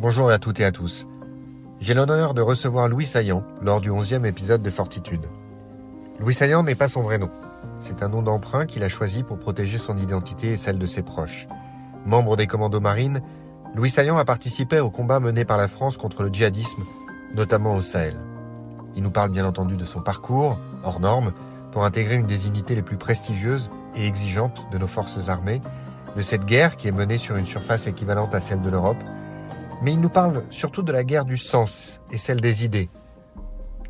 Bonjour à toutes et à tous. J'ai l'honneur de recevoir Louis Saillant lors du 11e épisode de Fortitude. Louis Saillant n'est pas son vrai nom. C'est un nom d'emprunt qu'il a choisi pour protéger son identité et celle de ses proches. Membre des commandos marines, Louis Saillant a participé au combat mené par la France contre le djihadisme, notamment au Sahel. Il nous parle bien entendu de son parcours, hors norme, pour intégrer une des unités les plus prestigieuses et exigeantes de nos forces armées, de cette guerre qui est menée sur une surface équivalente à celle de l'Europe, mais il nous parle surtout de la guerre du sens et celle des idées.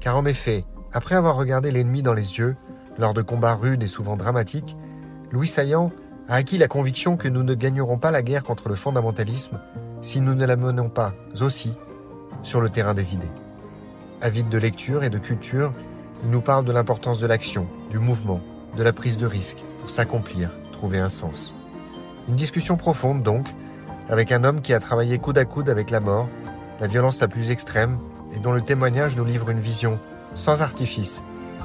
Car en effet, après avoir regardé l'ennemi dans les yeux, lors de combats rudes et souvent dramatiques, Louis Saillant a acquis la conviction que nous ne gagnerons pas la guerre contre le fondamentalisme si nous ne la menons pas aussi sur le terrain des idées. Avide de lecture et de culture, il nous parle de l'importance de l'action, du mouvement, de la prise de risque pour s'accomplir, trouver un sens. Une discussion profonde donc, avec un homme qui a travaillé coude à coude avec la mort, la violence la plus extrême, et dont le témoignage nous livre une vision, sans artifice,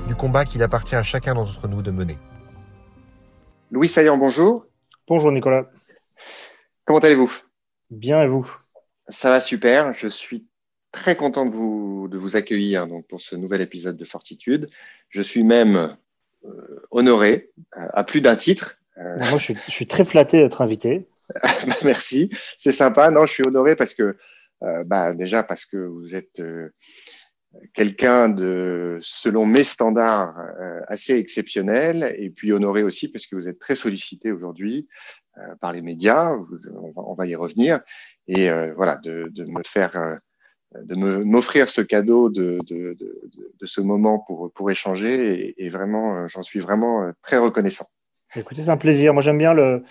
du combat qu'il appartient à chacun d'entre nous de mener. Louis Saillant, bonjour. Bonjour Nicolas. Comment allez-vous? Bien et vous? Ça va super. Je suis très content de vous, de vous accueillir donc, pour ce nouvel épisode de Fortitude. Je suis même euh, honoré euh, à plus d'un titre. Euh, Moi, je suis, je suis, très flatté d'être invité. Merci, c'est sympa. Non, je suis honoré parce que, bah, déjà parce que vous êtes quelqu'un de, selon mes standards, assez exceptionnel, et puis honoré aussi parce que vous êtes très sollicité aujourd'hui par les médias. on, va, y revenir, et voilà, de, me faire de m'offrir ce cadeau de, ce moment pour, échanger et, vraiment, euh, j'en suis vraiment euh, très reconnaissant. Écoutez, c'est un plaisir. Moi, j'aime bien le,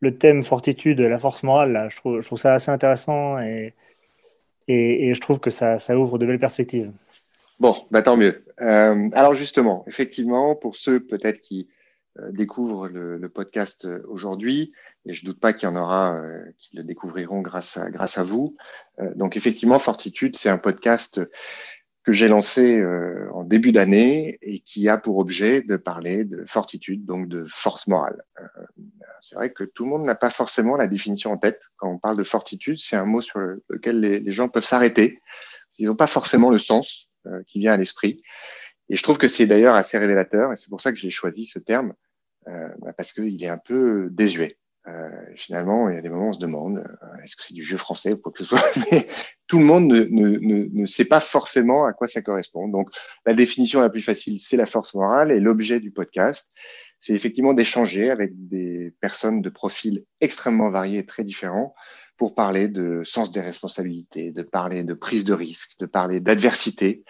le, thème fortitude, la force morale. Là. Je, trouve, ça assez intéressant et, je trouve que ça, ouvre de belles perspectives. Bon, bah, tant mieux. Euh, alors justement, effectivement, pour ceux peut-être qui euh, découvrent le, podcast aujourd'hui, et je doute pas qu'il y en aura euh, qui le découvriront grâce à, vous. Euh, donc effectivement, Fortitude, c'est un podcast que j'ai lancé euh, en début d'année et qui a pour objet de parler de fortitude, donc de force morale. Euh, c'est vrai que tout le monde n'a pas forcément la définition en tête. Quand on parle de fortitude, c'est un mot sur lequel les, gens peuvent s'arrêter. Ils n'ont pas forcément le sens euh, qui vient à l'esprit. Et je trouve que c'est d'ailleurs assez révélateur, et c'est pour ça que j'ai choisi ce terme, bah parce qu'il est un peu désuet. Euh, finalement, il y a des moments où on se demande euh, est-ce que c'est du vieux français ou quoi que ce soit tout le monde ne, ne, ne, ne, sait pas forcément à quoi ça correspond. Donc, la définition la plus facile, c'est la force morale. Et l'objet du podcast, c'est effectivement d'échanger avec des personnes de profils extrêmement variés et très différents pour parler de sens des responsabilités, de parler de prise de risque, de parler d'adversité,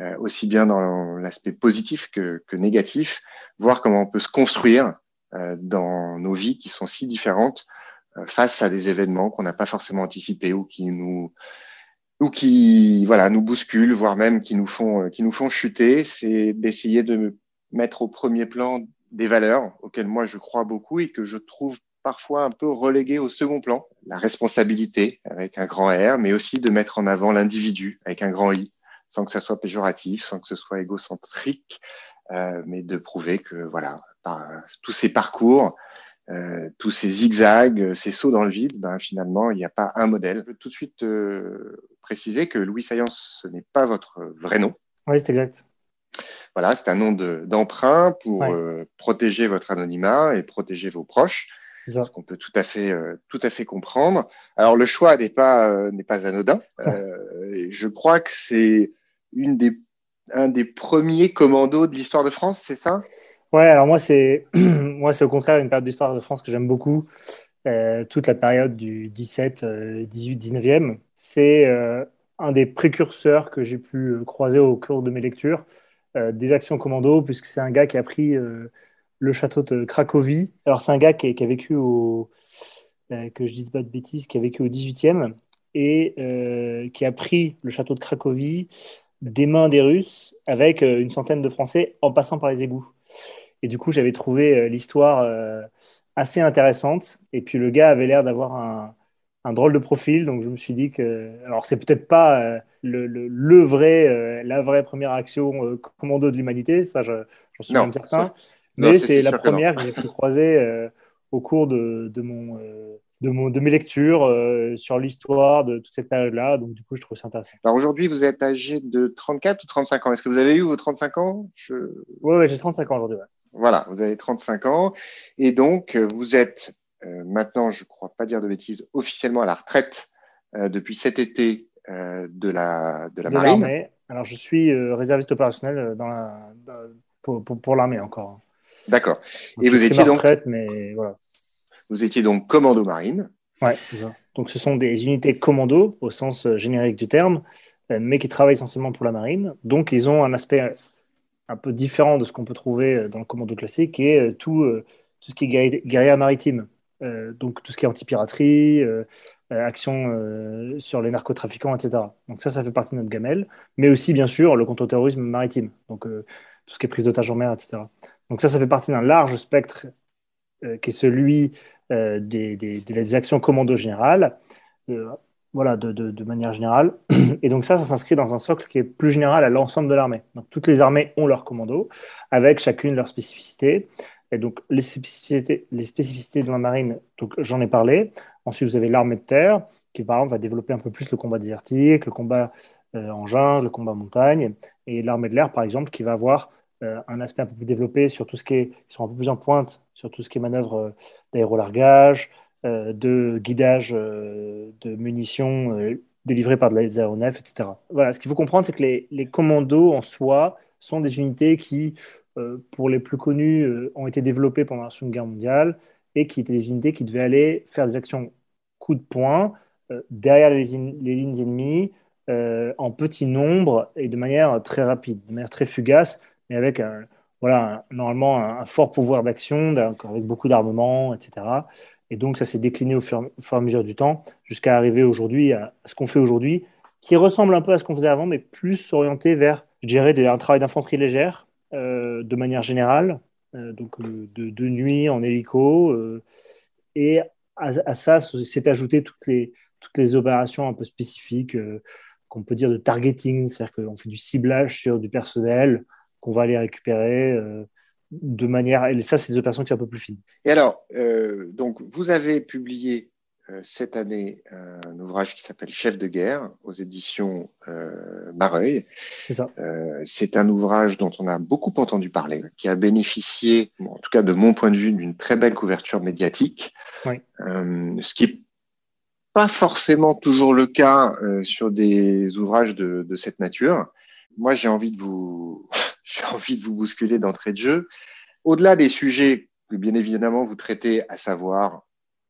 euh, aussi bien dans l'aspect positif que, que négatif, voir comment on peut se construire euh, dans nos vies qui sont si différentes euh, face à des événements qu'on n'a pas forcément anticipés ou qui nous ou qui voilà nous bousculent, voire même qui nous font euh, qui nous font chuter, c'est d'essayer de mettre au premier plan des valeurs auxquelles moi je crois beaucoup et que je trouve parfois un peu reléguées au second plan. La responsabilité avec un grand R, mais aussi de mettre en avant l'individu avec un grand I, sans que ça soit péjoratif, sans que ce soit égocentrique, euh, mais de prouver que voilà, par tous ces parcours, euh, tous ces zigzags, ces sauts dans le vide, ben, finalement, il n'y a pas un modèle. Je veux tout de suite euh, préciser que Louis Saillance, ce n'est pas votre vrai nom. Oui, c'est exact. Voilà, c'est un nom d'emprunt pour ouais. euh, protéger votre anonymat et protéger vos proches. Ce qu'on peut tout à fait, euh, tout à fait comprendre. Alors le choix n'est pas, euh, n'est pas anodin. je crois que c'est une des, un des premiers commandos de l'histoire de France, c'est ça? Ouais, alors moi, c'est moi c'est au contraire une période d'histoire de France que j'aime beaucoup. Euh, toute la période du 17, euh, 18, 19e. C'est euh, un des précurseurs que j'ai pu euh, croiser au cours de mes lectures des actions commando, puisque c'est un gars qui a pris le château de Cracovie. Alors, c'est un gars qui, qui, a vécu au. que je dise pas de bêtises, qui a vécu au 18e et qui a pris le château de Cracovie des mains des Russes avec une centaine de Français en passant par les égouts. Et du coup, j'avais trouvé euh, l'histoire euh, assez intéressante. Et puis, le gars avait l'air d'avoir un, un, drôle de profil. Donc, je me suis dit que. Alors, c'est peut-être pas euh, le, le, le, vrai, la vraie première action commando de l'humanité. Ça, j'en suis non, même certain. Mais c'est la première que j'ai pu croiser au cours de, de mon de, mon, de mes lectures euh, sur l'histoire de toute cette période-là. Donc, du coup, je trouve ça intéressant. Alors, aujourd'hui, vous êtes âgé de 34 ou 35 ans? Est-ce que vous avez eu vos 35 ans? Je... Oui, ouais, j'ai 35 ans aujourd'hui. Voilà, vous avez 35 ans. Et donc, vous êtes euh, maintenant, je ne crois pas dire de bêtises, officiellement à la retraite euh, depuis cet été euh, de la, de la marine. Alors, je suis réserviste opérationnel dans la, pour, pour, l'armée encore. D'accord. Et vous étiez donc. Retraite, mais voilà. Vous étiez donc commando marine. Ouais, c'est ça. Donc, ce sont des unités commando au sens générique du terme, mais qui travaillent essentiellement pour la marine. Donc, ils ont un aspect un peu différent de ce qu'on peut trouver dans le commando classique, qui est tout, tout ce qui est guérilla maritime. Euh, donc tout ce qui est anti-piraterie, euh, euh, action sur les narcotrafiquants, etc. Donc ça, ça fait partie de notre gamelle, mais aussi bien sûr le contre-terrorisme maritime, donc tout ce qui est prise d'otages en mer, etc. Donc ça, ça fait partie d'un large spectre qui est celui des, des, actions commando générales, voilà, de, manière générale. Et donc ça, ça s'inscrit dans un socle qui est plus général à l'ensemble de l'armée. Donc toutes les armées ont leur commando, avec chacune leur spécificité. Et donc, les spécificités, les spécificités de la marine, donc j'en ai parlé. Ensuite, vous avez l'armée de terre, qui par exemple va développer un peu plus le combat désertique, le combat euh, en jungle, le combat montagne. Et l'armée de l'air, par exemple, qui va avoir euh, un aspect un peu plus développé sur tout ce qui est, qui sont un peu plus en pointe sur tout ce qui est manœuvre euh, d'aérolargage, de guidage de munitions délivrées par des aéronefs, etc. Voilà, ce qu'il faut comprendre, c'est que les, les commandos en soi sont des unités qui euh, pour les plus connus, euh, ont été développés pendant la Seconde Guerre mondiale et qui étaient des unités qui devaient aller faire des actions coup de poing euh, derrière les, lignes ennemies en petit nombre et de manière très rapide, de manière très fugace, mais avec voilà, normalement un, fort pouvoir d'action, avec beaucoup d'armement, etc. Et donc ça s'est décliné au fur, et à mesure du temps jusqu'à arriver aujourd'hui à, ce qu'on fait aujourd'hui, qui ressemble un peu à ce qu'on faisait avant, mais plus orienté vers, je dirais, un travail d'infanterie légère euh, de manière générale, euh, donc euh, de, nuit en hélico. et à, ça, c'est ajouté toutes les, toutes les opérations un peu spécifiques qu'on peut dire de targeting, c'est-à-dire qu'on fait du ciblage sur du personnel qu'on va aller récupérer de manière. Et ça, c'est des opérations qui sont un peu plus fines. Et alors, donc, vous avez publié euh, cette année un ouvrage qui s'appelle Chef de guerre aux éditions euh, Mareuil. Euh, c'est un ouvrage dont on a beaucoup entendu parler, qui a bénéficié, en tout cas de mon point de vue, d'une très belle couverture médiatique, ce qui n'est pas forcément toujours le cas sur des ouvrages de, de cette nature. Moi, j'ai envie de vous, j'ai envie de vous bousculer d'entrée de jeu. Au-delà des sujets que bien évidemment vous traitez, à savoir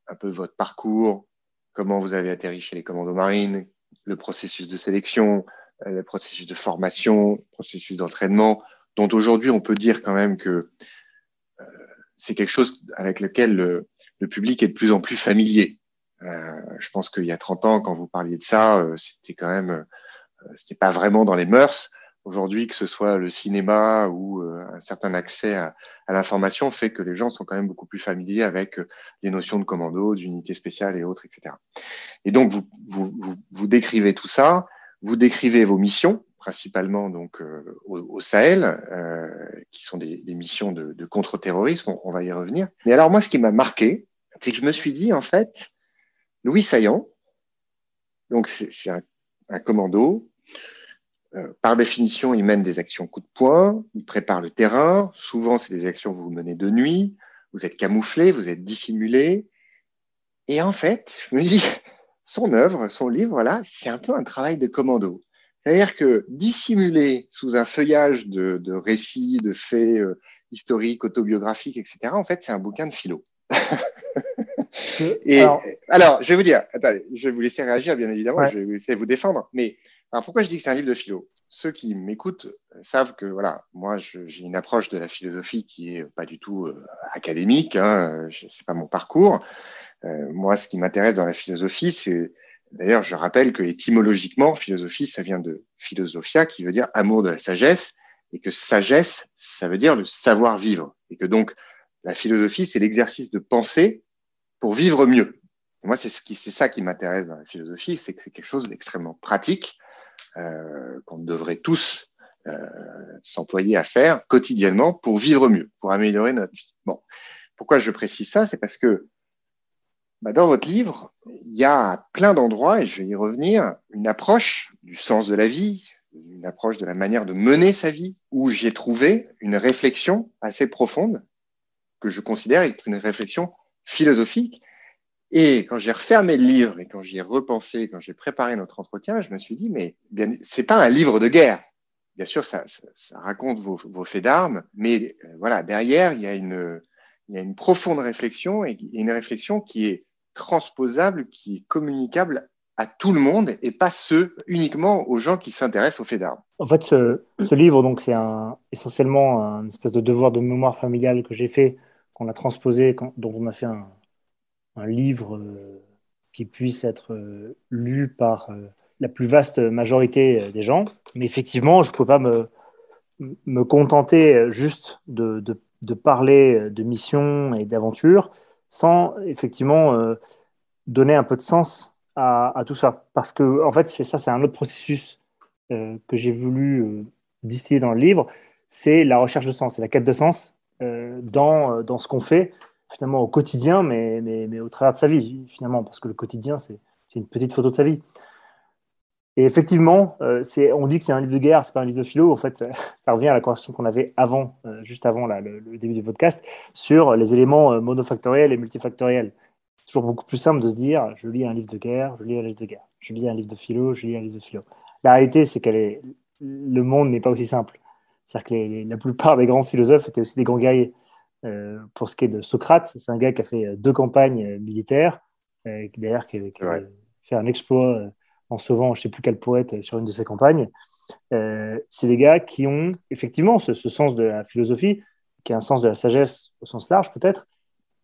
un peu votre parcours, comment vous avez atterri chez les commandos marines, le processus de sélection, euh, le processus de formation, processus d'entraînement, dont aujourd'hui on peut dire quand même que euh, c'est quelque chose avec lequel le, public est de plus en plus familier. Euh, je pense qu'il y a 30 ans, quand vous parliez de ça, c'était quand même, c'était pas vraiment dans les mœurs aujourd'hui, que ce soit le cinéma ou euh, un certain accès à, l'information, fait que les gens sont quand même beaucoup plus familiers avec euh, les notions de commando, d'unité spéciale et autres, etc. Et donc, vous, vous, vous, décrivez tout ça, vous décrivez vos missions, principalement donc euh, au, Sahel, euh, qui sont des, des missions de, de contre-terrorisme, on, va y revenir. Mais alors moi, ce qui m'a marqué, c'est que je me suis dit, en fait, Louis Saillant, donc c'est un, un commando, par définition, il mène des actions coup de poing, il prépare le terrain. Souvent, c'est des actions que vous menez de nuit. Vous êtes camouflé, vous êtes dissimulé. Et en fait, je me dis, son œuvre, son livre, voilà, c'est un peu un travail de commando. C'est-à-dire que dissimulé sous un feuillage de, récits, de faits euh, historiques, autobiographiques, etc., en fait, c'est un bouquin de philo. Et alors, je vais vous dire, je vais vous laisser réagir, bien évidemment, je vais vous laisser vous défendre, mais alors pourquoi je dis que c'est un livre de philo? Ceux qui m'écoutent savent que voilà, moi j'ai une approche de la philosophie qui est pas du tout euh, académique, hein, c'est pas mon parcours. Euh, moi, ce qui m'intéresse dans la philosophie, c'est d'ailleurs, je rappelle que étymologiquement, philosophie, ça vient de philosophia, qui veut dire amour de la sagesse, et que sagesse, ça veut dire le savoir vivre, et que donc la philosophie, c'est l'exercice de penser pour vivre mieux. moi, c'est ce c'est ça qui m'intéresse dans la philosophie, c'est que c'est quelque chose d'extrêmement pratique qu'on devrait tous euh, s'employer à faire quotidiennement pour vivre mieux, pour améliorer notre vie. Bon, pourquoi je précise ça? C'est parce que bah, Dans votre livre, il y a plein d'endroits, et je vais y revenir, une approche du sens de la vie, une approche de la manière de mener sa vie, où j'ai trouvé une réflexion assez profonde, que je considère être une réflexion philosophique. Et quand j'ai refermé le livre et quand j'y ai repensé, quand j'ai préparé notre entretien, je me suis dit, mais bien, c'est pas un livre de guerre. Bien sûr, ça, raconte vos, faits d'armes, mais euh, voilà, derrière, il y a une, une profonde réflexion et une réflexion qui est transposable, qui est communicable à tout le monde et pas ceux uniquement aux gens qui s'intéressent aux faits d'armes. En fait, ce, ce livre, donc, c'est essentiellement un espèce de devoir de mémoire familiale que j'ai fait, qu'on a transposé, dont on a fait un, un livre euh, qui puisse être euh, lu par euh, la plus vaste majorité des gens. Mais effectivement, je ne peux pas me, me contenter juste de, de, parler de mission et d'aventure sans effectivement donner un peu de sens à, tout ça. Parce que, en fait, c'est ça, c'est un autre processus que j'ai voulu distiller dans le livre, c'est la recherche de sens, c'est la quête de sens dans, dans ce qu'on fait, finalement, au quotidien, mais, mais, mais, au travers de sa vie, finalement, parce que le quotidien, c'est une petite photo de sa vie. Et effectivement, euh, on dit que c'est un livre de guerre, c'est pas un livre de philo. En fait, ça revient à la conversation qu'on avait avant, euh, juste avant là, le, début du podcast, sur les éléments euh, monofactoriels et multifactoriels. C'est toujours beaucoup plus simple de se dire, je lis un livre de guerre, je lis un livre de guerre, je lis un livre de philo, je lis un livre de philo. La réalité, c'est que le monde n'est pas aussi simple. C'est-à-dire que la plupart des grands philosophes étaient aussi des grands guerriers. Euh, pour ce qui est de Socrate, c'est un gars qui a fait deux campagnes militaires, d'ailleurs qui, qui a fait un exploit en sauvant je ne sais plus quel poète sur une de ses campagnes. Euh, c'est des gars qui ont effectivement ce, ce, sens de la philosophie, qui a un sens de la sagesse au sens large peut-être,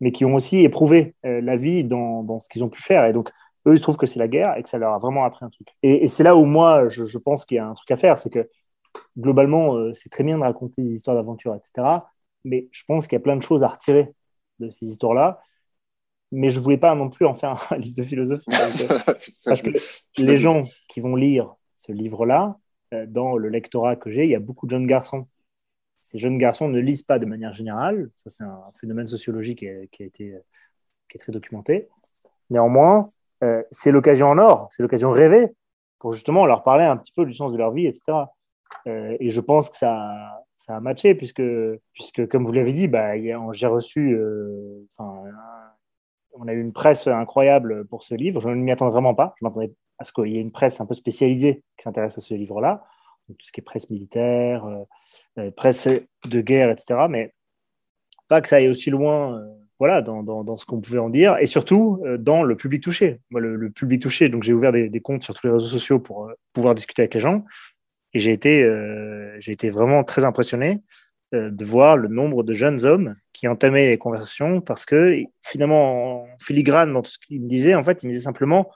mais qui ont aussi éprouvé euh, la vie dans, dans ce qu'ils ont pu faire. Et donc, eux, ils trouvent que c'est la guerre et que ça leur a vraiment appris un truc. Et, et c'est là où moi, je, je pense qu'il y a un truc à faire, c'est que globalement, euh, c'est très bien de raconter des histoires d'aventure, etc. Mais je pense qu'il y a plein de choses à retirer de ces histoires-là mais je voulais pas non plus en faire un livre de philosophie. parce que les gens qui vont lire ce livre-là, euh, dans le lectorat que j'ai, il y a beaucoup de jeunes garçons. Ces jeunes garçons ne lisent pas de manière générale. Ça, c'est un phénomène sociologique qui, a, qui, a été, qui est très documenté. Néanmoins, euh, c'est l'occasion en or, c'est l'occasion rêvée pour justement leur parler un petit peu du sens de leur vie, etc. Euh, et je pense que ça, ça a matché, puisque, puisque comme vous l'avez dit, bah, j'ai reçu euh, on a eu une presse incroyable pour ce livre. Je ne m'y attendais vraiment pas. Je m'attendais à ce qu'il y ait une presse un peu spécialisée qui s'intéresse à ce livre-là. Tout ce qui est presse militaire, euh, euh, presse de guerre, etc. Mais pas que ça aille aussi loin voilà, dans, dans, ce qu'on pouvait en dire. Et surtout, dans le public touché. Moi, le, public touché, donc j'ai ouvert des, comptes sur tous les réseaux sociaux pour pouvoir discuter avec les gens. Et j'ai été, euh, j'ai été vraiment très impressionné euh, de voir le nombre de jeunes hommes qui entamaient les conversations parce que finalement, en filigrane dans tout ce qu'il me disait, en fait, il me disait simplement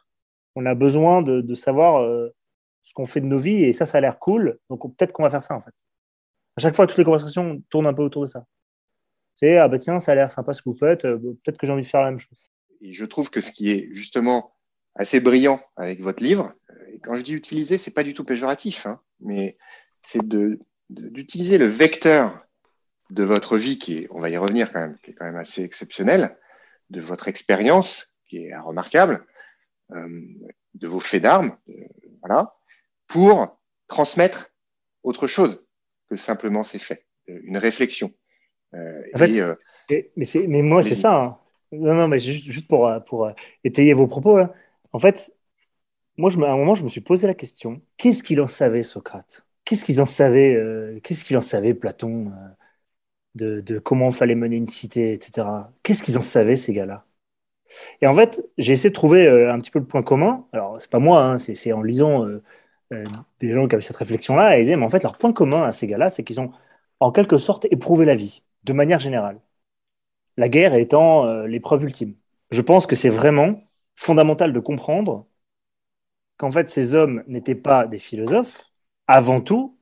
on a besoin de, savoir euh, ce qu'on fait de nos vies et ça, ça a l'air cool. Donc peut-être qu'on va faire ça en fait. À chaque fois, toutes les conversations tournent un peu autour de ça. C'est ah bah tiens, ça a l'air sympa ce que vous faites, peut-être que j'ai envie de faire la même chose. Et je trouve que ce qui est justement assez brillant avec votre livre, quand je dis utiliser, c'est pas du tout péjoratif, hein, mais c'est d'utiliser le vecteur de votre vie, qui est, on va y revenir quand même, qui est quand même assez exceptionnel, de votre expérience, qui est remarquable, euh, de vos faits d'armes, euh, voilà, pour transmettre autre chose que simplement ces faits, euh, une réflexion. Euh, en fait, et, mais, mais, moi, c'est ça. Hein. Non, non, mais juste, juste pour, pour étayer vos propos, hein. en fait, moi, à un moment, je me suis posé la question qu'est-ce qu'il en savait, Socrate? Qu'est-ce qu'ils en savaient euh, Qu'est-ce qu'il en savait, Platon euh, de, de, comment fallait mener une cité, etc. Qu'est-ce qu'ils en savaient, ces gars-là? Et en fait, j'ai essayé de trouver euh, un petit peu le point commun. Alors, c'est pas moi, hein, c'est en lisant des gens qui avaient cette réflexion-là. Ils disaient, mais en fait, leur point commun à ces gars-là, c'est qu'ils ont en quelque sorte éprouvé la vie, de manière générale. La guerre étant l'épreuve ultime. Je pense que c'est vraiment fondamental de comprendre qu'en fait, ces hommes n'étaient pas des philosophes avant tout,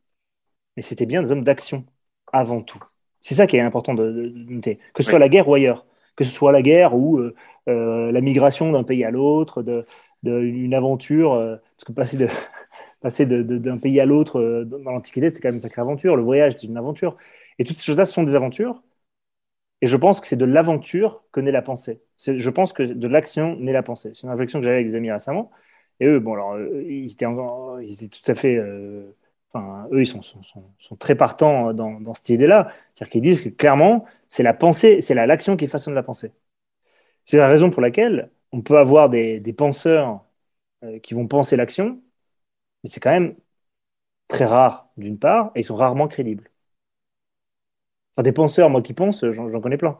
mais c'était bien des hommes d'action avant tout. C'est ça qui est important de, de, de noter, que ce soit oui. la guerre ou ailleurs, que ce soit la guerre ou euh, euh, la migration d'un pays à l'autre, d'une aventure, euh, parce que passer de passer d'un pays à l'autre euh, dans l'Antiquité, c'était quand même une sacrée aventure. Le voyage, c'était une aventure. Et toutes ces choses-là, ce sont des aventures. Et je pense que c'est de l'aventure que naît la pensée. Je pense que de l'action naît la pensée. C'est une réflexion que j'avais avec des amis récemment. Et eux, bon, alors, ils étaient, ils étaient tout à fait. Euh, enfin, eux, ils sont, sont, sont, très partants dans, dans cette idée-là. C'est-à-dire qu'ils disent que clairement, c'est la pensée, c'est l'action qui façonne la pensée. C'est la raison pour laquelle on peut avoir des, des penseurs euh, qui vont penser l'action, mais c'est quand même très rare, d'une part, et ils sont rarement crédibles. Enfin, des penseurs, moi qui pense, j'en connais plein.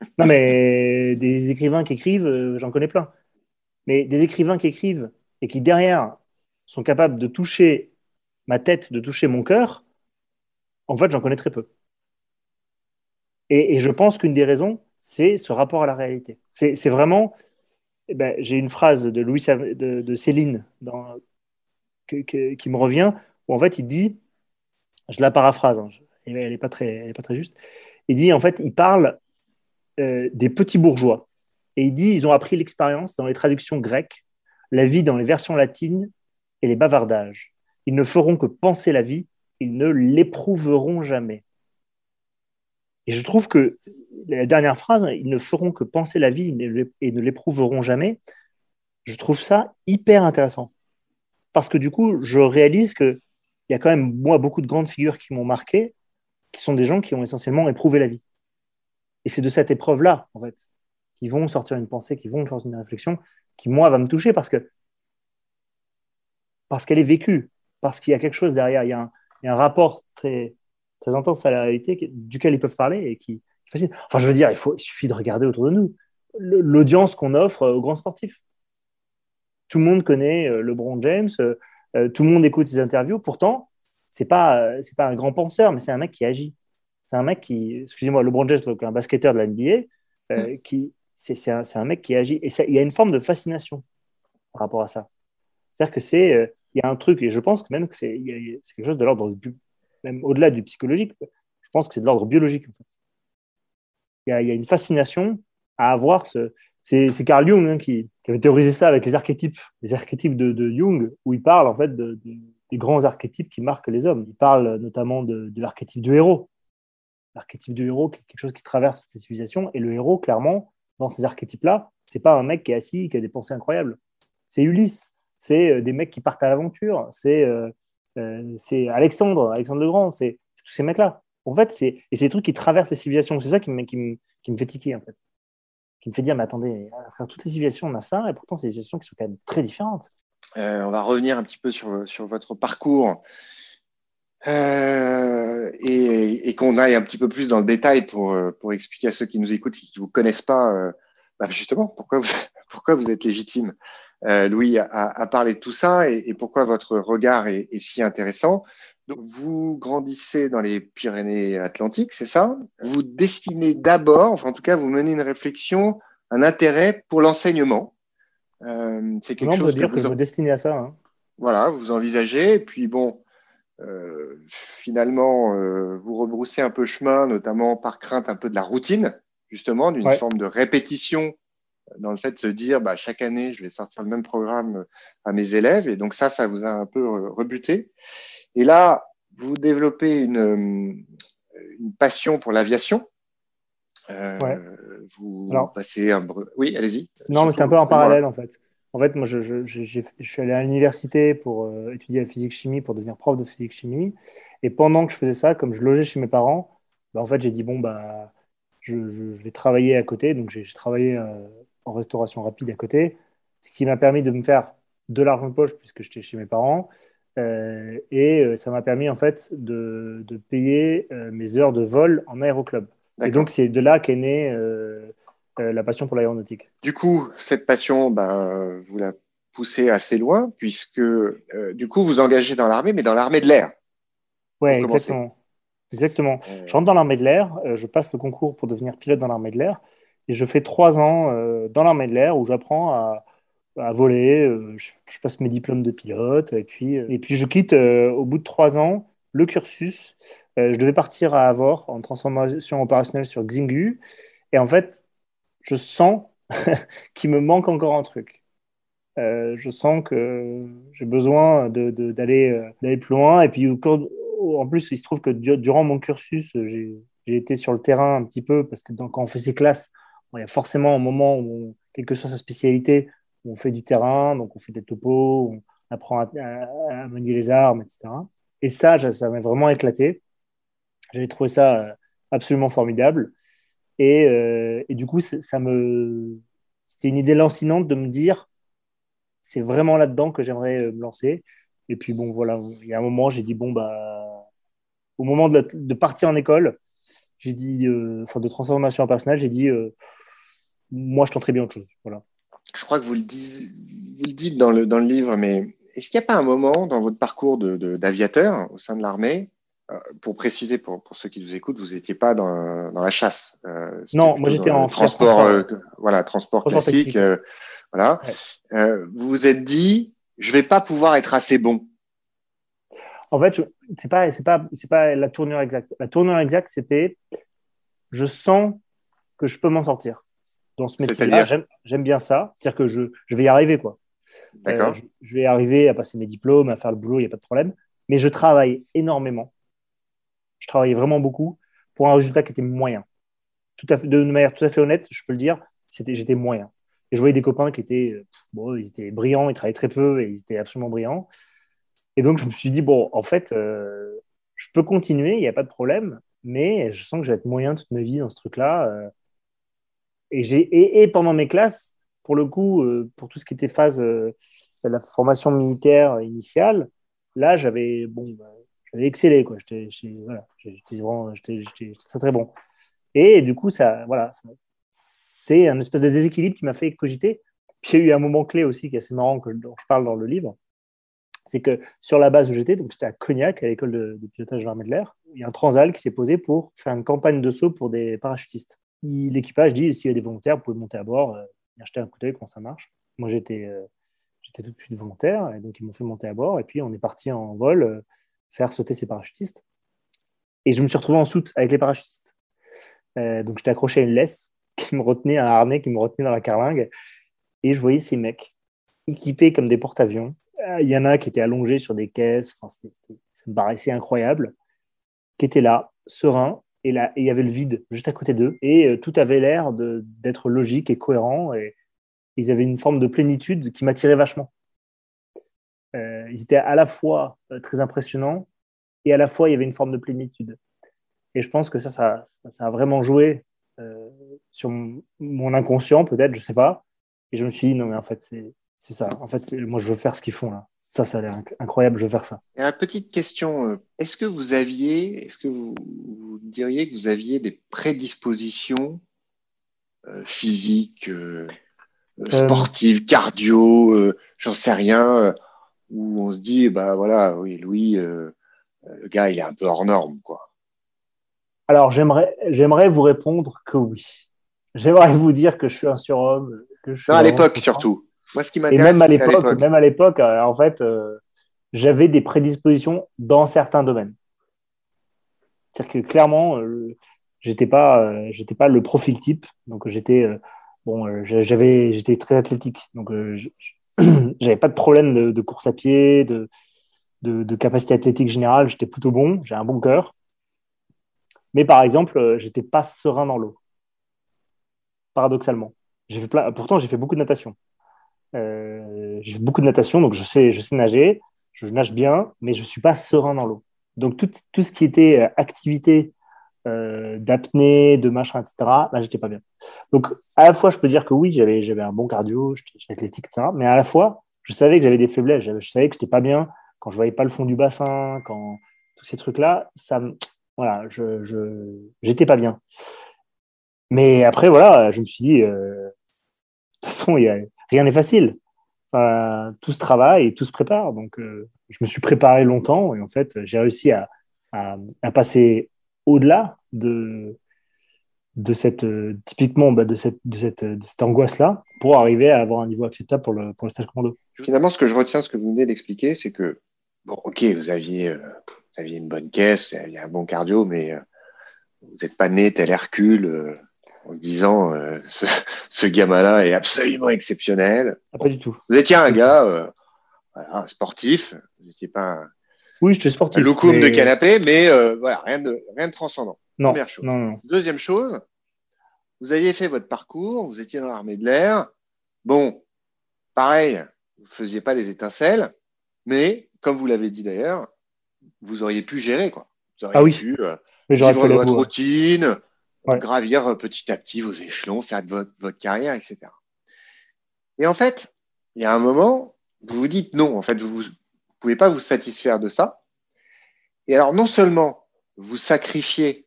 non, mais des écrivains qui écrivent, euh, j'en connais plein. Mais des écrivains qui écrivent et qui, derrière, sont capables de toucher ma tête, de toucher mon cœur, en fait, j'en connais très peu. Et, je pense qu'une des raisons, c'est ce rapport à la réalité. C'est vraiment. Eh ben, J'ai une phrase de, Louis, de, Céline qui me revient, où en fait, il dit, je la paraphrase, hein, elle n'est pas, très, pas très juste, il dit, en fait, il parle euh, des petits bourgeois. Et il dit, ils ont appris l'expérience dans les traductions grecques, la vie dans les versions latines et les bavardages. Ils ne feront que penser la vie, ils ne l'éprouveront jamais. Et je trouve que la dernière phrase, ils ne feront que penser la vie et ne l'éprouveront jamais, je trouve ça hyper intéressant. Parce que du coup, je réalise qu'il y a quand même, moi, beaucoup de grandes figures qui m'ont marqué, qui sont des gens qui ont essentiellement éprouvé la vie. Et c'est de cette épreuve-là, en fait, qui vont sortir une pensée, qui vont sortir une réflexion, qui, moi, va me toucher parce que parce qu'elle est vécue, parce qu'il y a quelque chose derrière, il y a un, rapport très, très intense à la réalité duquel ils peuvent parler et qui, facile. Enfin, je veux dire, il, faut, il suffit de regarder autour de nous l'audience qu'on offre aux grands sportifs. Tout le monde connaît euh, LeBron James, euh, euh, tout le monde écoute ses interviews. Pourtant, c'est pas c'est pas un grand penseur, mais c'est un mec qui agit. C'est un mec qui, excusez-moi, LeBron James, un basketteur de la NBA, mm. qui c'est un, un, mec qui agit. Et ça, il y a une forme de fascination par rapport à ça. C'est-à-dire que c'est, euh, il y a un truc, et je pense que même que c'est quelque chose de l'ordre, même au-delà du psychologique, je pense que c'est de l'ordre biologique. En fait. il, y a, il, y a, une fascination à avoir ce. C'est Carl Jung hein, qui, avait théorisé ça avec les archétypes, les archétypes de, de Jung, où il parle en fait de, des grands archétypes qui marquent les hommes. Il parle notamment de l'archétype du héros. L'archétype du héros, quelque chose qui traverse toutes les civilisations, et le héros, clairement, dans ces archétypes-là, c'est pas un mec qui est assis, qui a des pensées incroyables. C'est Ulysse, c'est euh, des mecs qui partent à l'aventure, c'est euh, euh, Alexandre, Alexandre le Grand, c'est tous ces mecs-là. En fait, c'est et ces trucs qui traversent les civilisations. C'est ça qui me, qui, me, qui me fait tiquer, en fait. Qui me fait dire, mais attendez, à travers toutes les civilisations, on a ça, et pourtant, c'est des civilisations qui sont quand même très différentes. on va revenir un petit peu sur, sur votre parcours. Euh, et, et qu'on aille un petit peu plus dans le détail pour, euh, pour expliquer à ceux qui nous écoutent, qui ne vous connaissent pas, euh, bah justement, pourquoi vous, pourquoi vous êtes légitime, euh, Louis, à, à, parler de tout ça et, et pourquoi votre regard est, est, si intéressant. Donc, vous grandissez dans les Pyrénées-Atlantiques, c'est ça? Vous destinez d'abord, enfin en tout cas, vous menez une réflexion, un intérêt pour l'enseignement. Euh, c'est quelque chose dire que, vous, que je à ça. Hein. Voilà, vous envisagez. Et puis bon, euh, finalement, euh, vous rebroussez un peu chemin, notamment par crainte un peu de la routine, justement, d'une forme de répétition dans le fait de se dire, bah, chaque année, je vais sortir le même programme à mes élèves. Et donc ça, ça vous a un peu rebuté. Et là, vous développez une, une passion pour l'aviation. Euh, Vous passez un... Oui, allez-y. Non, mais c'est un peu en parallèle, en fait. En fait, moi, je, je, je, suis allé à l'université pour euh, étudier la physique-chimie, pour devenir prof de physique-chimie. Et pendant que je faisais ça, comme je logeais chez mes parents, bah, en fait, j'ai dit, bon, bah, je, vais travailler à côté. Donc, j'ai travaillé euh, en restauration rapide à côté, ce qui m'a permis de me faire de l'argent de poche puisque j'étais chez mes parents. Euh, et ça m'a permis, en fait, de, de payer mes heures de vol en aéroclub. Et donc, c'est de là qu'est né euh, la passion pour l'aéronautique. Du coup, cette passion, ben, vous la poussez assez loin, puisque euh, du coup, vous engagez dans l'armée, mais dans l'armée de l'air. Oui, exactement. Exactement. Euh. Je rentre dans l'armée de l'air, je passe le concours pour devenir pilote dans l'armée de l'air, et je fais trois ans dans l'armée de l'air où j'apprends à, à, voler, je, passe mes diplômes de pilote, et puis, et puis je quitte au bout de trois ans le cursus. je devais partir à Avor en transformation opérationnelle sur Xingu, et en fait, je sens qu'il me manque encore un truc. Euh, je sens que j'ai besoin d'aller euh, plus loin. Et puis, en plus, il se trouve que durant mon cursus, j'ai été sur le terrain un petit peu parce que quand on fait ses classes, il y a forcément un moment où, quelle que soit sa spécialité, on fait du terrain, donc on fait des topos, on apprend à, manier les armes, etc. Et ça, ça m'a vraiment éclaté. J'avais trouvé ça euh, absolument formidable. Et, euh, et du coup, ça me, c'était une idée lancinante de me dire, c'est vraiment là-dedans que j'aimerais euh, me lancer. Et puis bon, voilà, il y a un moment, j'ai dit bon bah, au moment de, partir en école, j'ai dit, enfin de transformation en personnel, j'ai dit, moi je tenterais bien autre chose. Voilà. Je crois que vous le dites, vous le dites dans le dans le livre, mais est-ce qu'il n'y a pas un moment dans votre parcours d'aviateur au sein de l'armée, euh, pour préciser pour, ceux qui nous écoutent, vous n'étiez pas dans, la chasse euh, Non, moi j'étais en transport, euh, voilà, transport, classique. voilà. vous vous êtes dit, je vais pas pouvoir être assez bon. En fait, c'est pas, c'est pas, c'est pas la tournure exacte. La tournure exacte, c'était, je sens que je peux m'en sortir dans ce métier-là. J'aime bien ça, c'est-à-dire que je, je vais y arriver, quoi. Euh, je, vais arriver à passer mes diplômes, à faire le boulot, il n'y a pas de problème. Mais je travaille énormément. Travaillais vraiment beaucoup pour un résultat qui était moyen. Tout à fait, de manière tout à fait honnête, je peux le dire, j'étais moyen. Et je voyais des copains qui étaient, bon, ils étaient brillants, ils travaillaient très peu et ils étaient absolument brillants. Et donc, je me suis dit, bon, en fait, euh, je peux continuer, il n'y a pas de problème, mais je sens que je vais être moyen toute ma vie dans ce truc-là. Euh. et, pendant mes classes, pour le coup, euh, pour tout ce qui était phase de euh, la formation militaire initiale, là, j'avais bon, bah, excellé. Quoi. J'étais, voilà, vraiment, j'étais, très, très bon. Et du coup, ça, voilà, c'est un espèce de déséquilibre qui m'a fait cogiter. Puis il y a eu un moment clé aussi qui est assez marrant, que, dont je parle dans le livre. C'est que sur la base où j'étais, donc c'était à Cognac, à l'école de, pilotage de l'armée de l'air, il y a un transal qui s'est posé pour faire une campagne de saut pour des parachutistes. L'équipage dit s'il y a des volontaires, vous pouvez monter à bord. Euh, acheter un coup d'œil comment ça marche. Moi, j'étais euh, j'étais tout de suite volontaire, et donc ils m'ont fait monter à bord, et puis on est parti en vol euh, faire sauter ces parachutistes. Et je me suis retrouvé en soute avec les parachutistes. Euh, donc j'étais accroché à une laisse qui me retenait, un harnais qui me retenait dans la carlingue, et je voyais ces mecs équipés comme des porte-avions. Il y en a qui étaient allongés sur des caisses, enfin, ça me paraissait incroyable, qui étaient là, sereins, et là, il y avait le vide juste à côté d'eux, et euh, tout avait l'air d'être logique et cohérent, et ils avaient une forme de plénitude qui m'attirait vachement. Euh, ils étaient à la fois euh, très impressionnants, et à la fois il y avait une forme de plénitude. Et je pense que ça, ça, ça a vraiment joué sur mon, inconscient, peut-être, je sais pas. Et je me suis dit, non, mais en fait, c'est ça. En fait, moi, je veux faire ce qu'ils font là. Ça, ça a l'air incroyable, je veux faire ça. Et la petite question, euh, est-ce que vous aviez, est-ce que vous, diriez que vous aviez des prédispositions euh, physiques, euh, sportives, cardio, j'en sais rien, où on se dit, bah voilà, oui, Louis, le gars, il est un peu hors norme, quoi. Alors, j'aimerais, j'aimerais vous répondre que oui. J'aimerais vous dire que je suis un surhomme. Que je suis non, à l'époque surtout. Moi, ce qui Et même à l'époque, même à l'époque, euh, en fait, euh, j'avais des prédispositions dans certains domaines. C'est-à-dire que clairement, euh, j'étais pas, j'étais pas le profil type. Donc j'étais, bon, j'avais, j'étais très athlétique. Donc j'avais pas de problème de, course à pied, de, de, capacité athlétique générale. J'étais plutôt bon. J'ai un bon cœur. Mais par exemple, j'étais pas serein dans l'eau. Paradoxalement. J'ai fait pourtant, j'ai fait beaucoup de natation. Euh, j'ai fait beaucoup de natation, donc je sais, je sais nager, je nage bien, mais je suis pas serein dans l'eau. Donc tout, tout, ce qui était euh, activité euh, d'apnée, de machin, etc., là, j'étais pas bien. Donc à la fois, je peux dire que oui, j'avais, j'avais un bon cardio, j'étais athlétique, etc., mais à la fois, je savais que j'avais des faiblesses, je savais que j'étais pas bien quand je voyais pas le fond du bassin, quand tous ces trucs-là, ça, voilà, je, j'étais pas bien. Mais après, voilà, je me suis dit, de toute façon, y a, rien n'est facile. tout se travaille et tout se prépare. Donc, euh, je me suis préparé longtemps et en fait, j'ai réussi à, passer au-delà de, de cette, euh, typiquement, bah, de cette, de cette, cette angoisse-là pour arriver à avoir un niveau acceptable pour le, pour le stage commando. Finalement, ce que je retiens, ce que vous venez d'expliquer, c'est que, bon, ok, vous aviez, euh, vous aviez une bonne caisse, vous aviez un bon cardio, mais vous n'êtes pas né tel Hercule en disant euh, ce, gamin-là est absolument exceptionnel. Ah, pas du tout. Vous étiez un gars euh, voilà, sportif, vous n'étiez pas un, oui, j'étais sportif. loukoum de canapé, mais euh, voilà, rien de, rien de transcendant. Non. Première chose. Non, non. Deuxième chose, vous aviez fait votre parcours, vous étiez dans l'armée de l'air. Bon, pareil, vous ne faisiez pas les étincelles, mais comme vous l'avez dit d'ailleurs, vous auriez pu gérer. Quoi. Vous auriez Ah oui. pu euh, Mais vivre votre routine, Ouais. gravir euh, petit à petit vos échelons, faire de votre, votre carrière, etc. Et en fait, il y a un moment, vous vous dites non, en fait, vous pouvez pas vous satisfaire de ça. Et alors, non seulement vous sacrifiez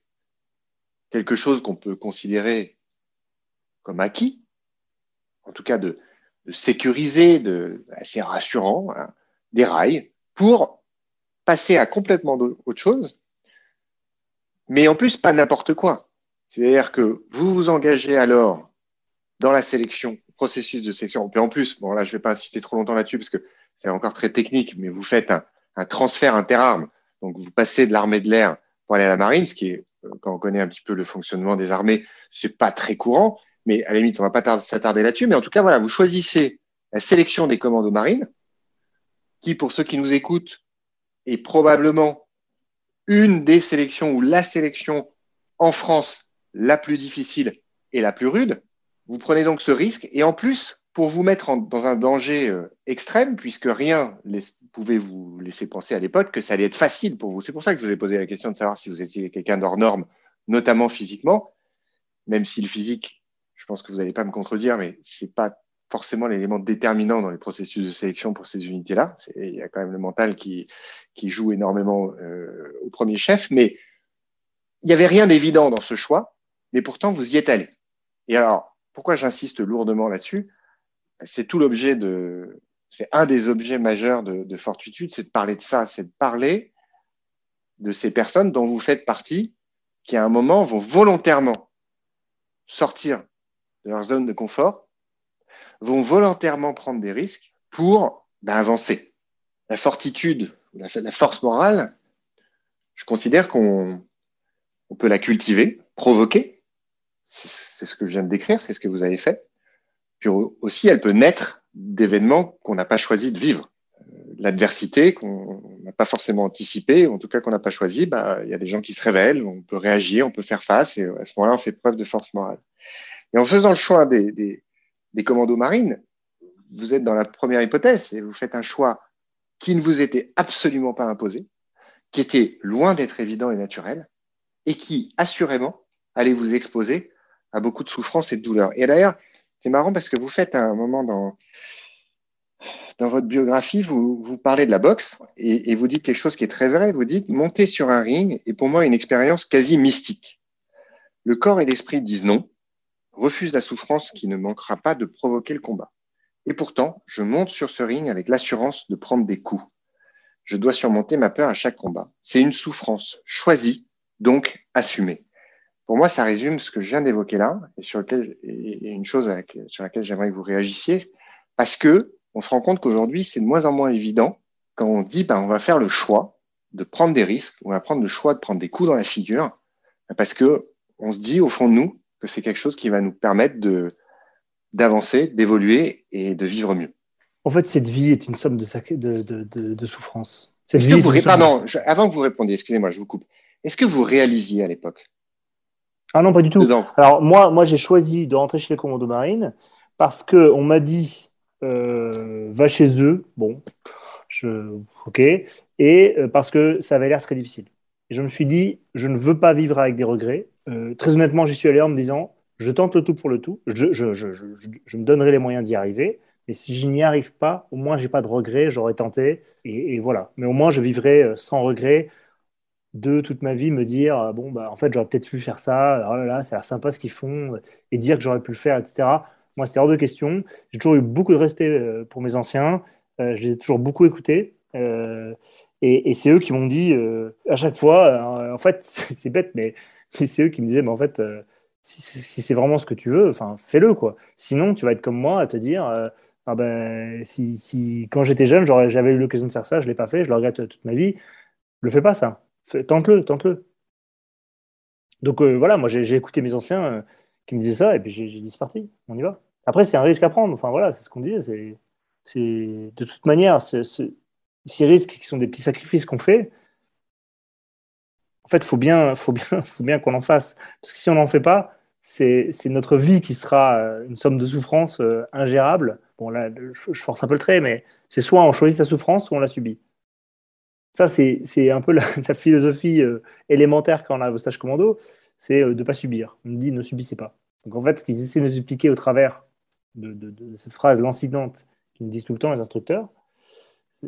quelque chose qu'on peut considérer comme acquis, en tout cas de, sécurisé, de assez rassurant, hein, des rails, pour passer à complètement autre chose, mais en plus pas n'importe quoi. C'est-à-dire que vous vous engagez alors dans la sélection, processus de sélection. Puis en plus, bon là je vais pas insister trop longtemps là-dessus parce que c'est encore très technique, mais vous faites un, transfert interarmes. Donc vous passez de l'armée de l'air pour aller à la marine, ce qui est, euh, quand on connaît un petit peu le fonctionnement des armées, c'est pas très courant. Mais à la limite, on va pas tar- s'attarder là-dessus. Mais en tout cas, voilà, vous choisissez la sélection des commandos marines, qui, pour ceux qui nous écoutent, est probablement une des sélections ou la sélection en France la plus difficile et la plus rude. Vous prenez donc ce risque et en plus, pour vous mettre en- dans un danger euh, extrême, puisque rien laisse- pouvait vous laisser penser à l'époque que ça allait être facile pour vous. C'est pour ça que je vous ai posé la question de savoir si vous étiez quelqu'un d'hors norme, notamment physiquement, même si le physique, je pense que vous n'allez pas me contredire, mais c'est pas forcément l'élément déterminant dans les processus de sélection pour ces unités-là. Il y a quand même le mental qui, qui joue énormément euh, au premier chef, mais il n'y avait rien d'évident dans ce choix, mais pourtant vous y êtes allé. Et alors, pourquoi j'insiste lourdement là-dessus? C'est tout l'objet de, c'est un des objets majeurs de, de Fortitude, c'est de parler de ça, c'est de parler de ces personnes dont vous faites partie, qui à un moment vont volontairement sortir de leur zone de confort, vont volontairement prendre des risques pour ben, avancer. La fortitude, la, force morale, je considère qu'on on peut la cultiver, provoquer. C'est ce que je viens de décrire, c'est ce que vous avez fait. Puis aussi, elle peut naître d'événements qu'on n'a pas choisi de vivre. L'adversité qu'on n'a pas forcément anticipé, ou en tout cas qu'on n'a pas choisi, bah, il y a des gens qui se révèlent, on peut réagir, on peut faire face, et à ce moment-là, on fait preuve de force morale. Et en faisant le choix des, des, des commandos marines, vous êtes dans la première hypothèse, et vous faites un choix qui ne vous était absolument pas imposé, qui était loin d'être évident et naturel, et qui, assurément, allait vous exposer à beaucoup de souffrance et de douleur. Et d'ailleurs, c'est marrant parce que vous faites un moment dans, votre biographie, vous, vous parlez de la boxe et, vous dites quelque chose qui est très vrai. Vous dites monter sur un ring est pour moi une expérience quasi mystique. Le corps et l'esprit disent non, refusent la souffrance qui ne manquera pas de provoquer le combat. Et pourtant, je monte sur ce ring avec l'assurance de prendre des coups. Je dois surmonter ma peur à chaque combat. C'est une souffrance choisie, donc assumée. Pour moi, ça résume ce que je viens d'évoquer là, et sur lequel, et une chose avec, sur laquelle j'aimerais que vous réagissiez, parce que on se rend compte qu'aujourd'hui, c'est de moins en moins évident quand on dit, ben, on va faire le choix de prendre des risques, on va prendre le choix de prendre des coups dans la figure, parce que on se dit au fond de nous que c'est quelque chose qui va nous permettre de d'avancer, d'évoluer et de vivre mieux. En fait, cette vie est une somme de, de, de, de, de souffrance. Cette est-ce vie que vous, pardon, je, avant que vous répondiez, excusez-moi, je vous coupe. Est-ce que vous réalisiez à l'époque Ah non, pas du tout. Alors moi, moi j'ai choisi de rentrer chez les commandos marines parce que on m'a dit euh, va chez eux. Bon, je, ok, et euh, parce que ça avait l'air très difficile. Et je me suis dit, je ne veux pas vivre avec des regrets. Euh, très honnêtement, j'y suis allé en me disant, je tente le tout pour le tout. Je, je, je, je me donnerai les moyens d'y arriver. Mais si je n'y arrive pas, au moins, j'ai pas de regrets, j'aurais tenté. Et, et, voilà. Mais au moins, je vivrai sans regret de toute ma vie me dire, bon, bah, en fait, j'aurais peut-être pu faire ça. Oh là là, ça a l'air sympa ce qu'ils font. Et dire que j'aurais pu le faire, etc. Moi, c'était hors de question. J'ai toujours eu beaucoup de respect euh, pour mes anciens. Euh, je les ai toujours beaucoup écoutés. Euh, et, c'est eux qui m'ont dit euh, à chaque fois, en fait, c'est bête, mais, c'est eux qui me disaient, mais en fait, euh, si, c'est vraiment ce que tu veux, enfin, fais-le, quoi. Sinon, tu vas être comme moi à te dire, euh, ah ben, si, si quand j'étais jeune, j'avais eu l'occasion de faire ça, je l'ai pas fait, je le regrette toute ma vie. Le fais pas ça. Tente-le, tente-le. Donc euh, voilà, moi j'ai écouté mes anciens euh, qui me disaient ça, et puis j'ai dit c'est parti, on y va. Après, c'est un risque à prendre. Enfin voilà, c'est ce qu'on disait. C'est de toute manière, ces risques qui sont des petits sacrifices qu'on fait, fait, il faut bien, faut bien, faut bien qu'on en fasse. Parce que si on n'en fait pas, c'est notre vie qui sera euh, une somme de souffrance ingérable. Bon, là, je, force un peu le trait, mais c'est soit on choisit sa souffrance, soit on la subit. Ça, c'est un peu la, philosophie euh, élémentaire quand on a vos stages commando, c'est de ne pas subir. On dit ne subissez pas. Donc en fait, ce qu'ils essaient de nous expliquer au travers de, cette phrase lancinante qu'ils nous disent tout le temps les instructeurs,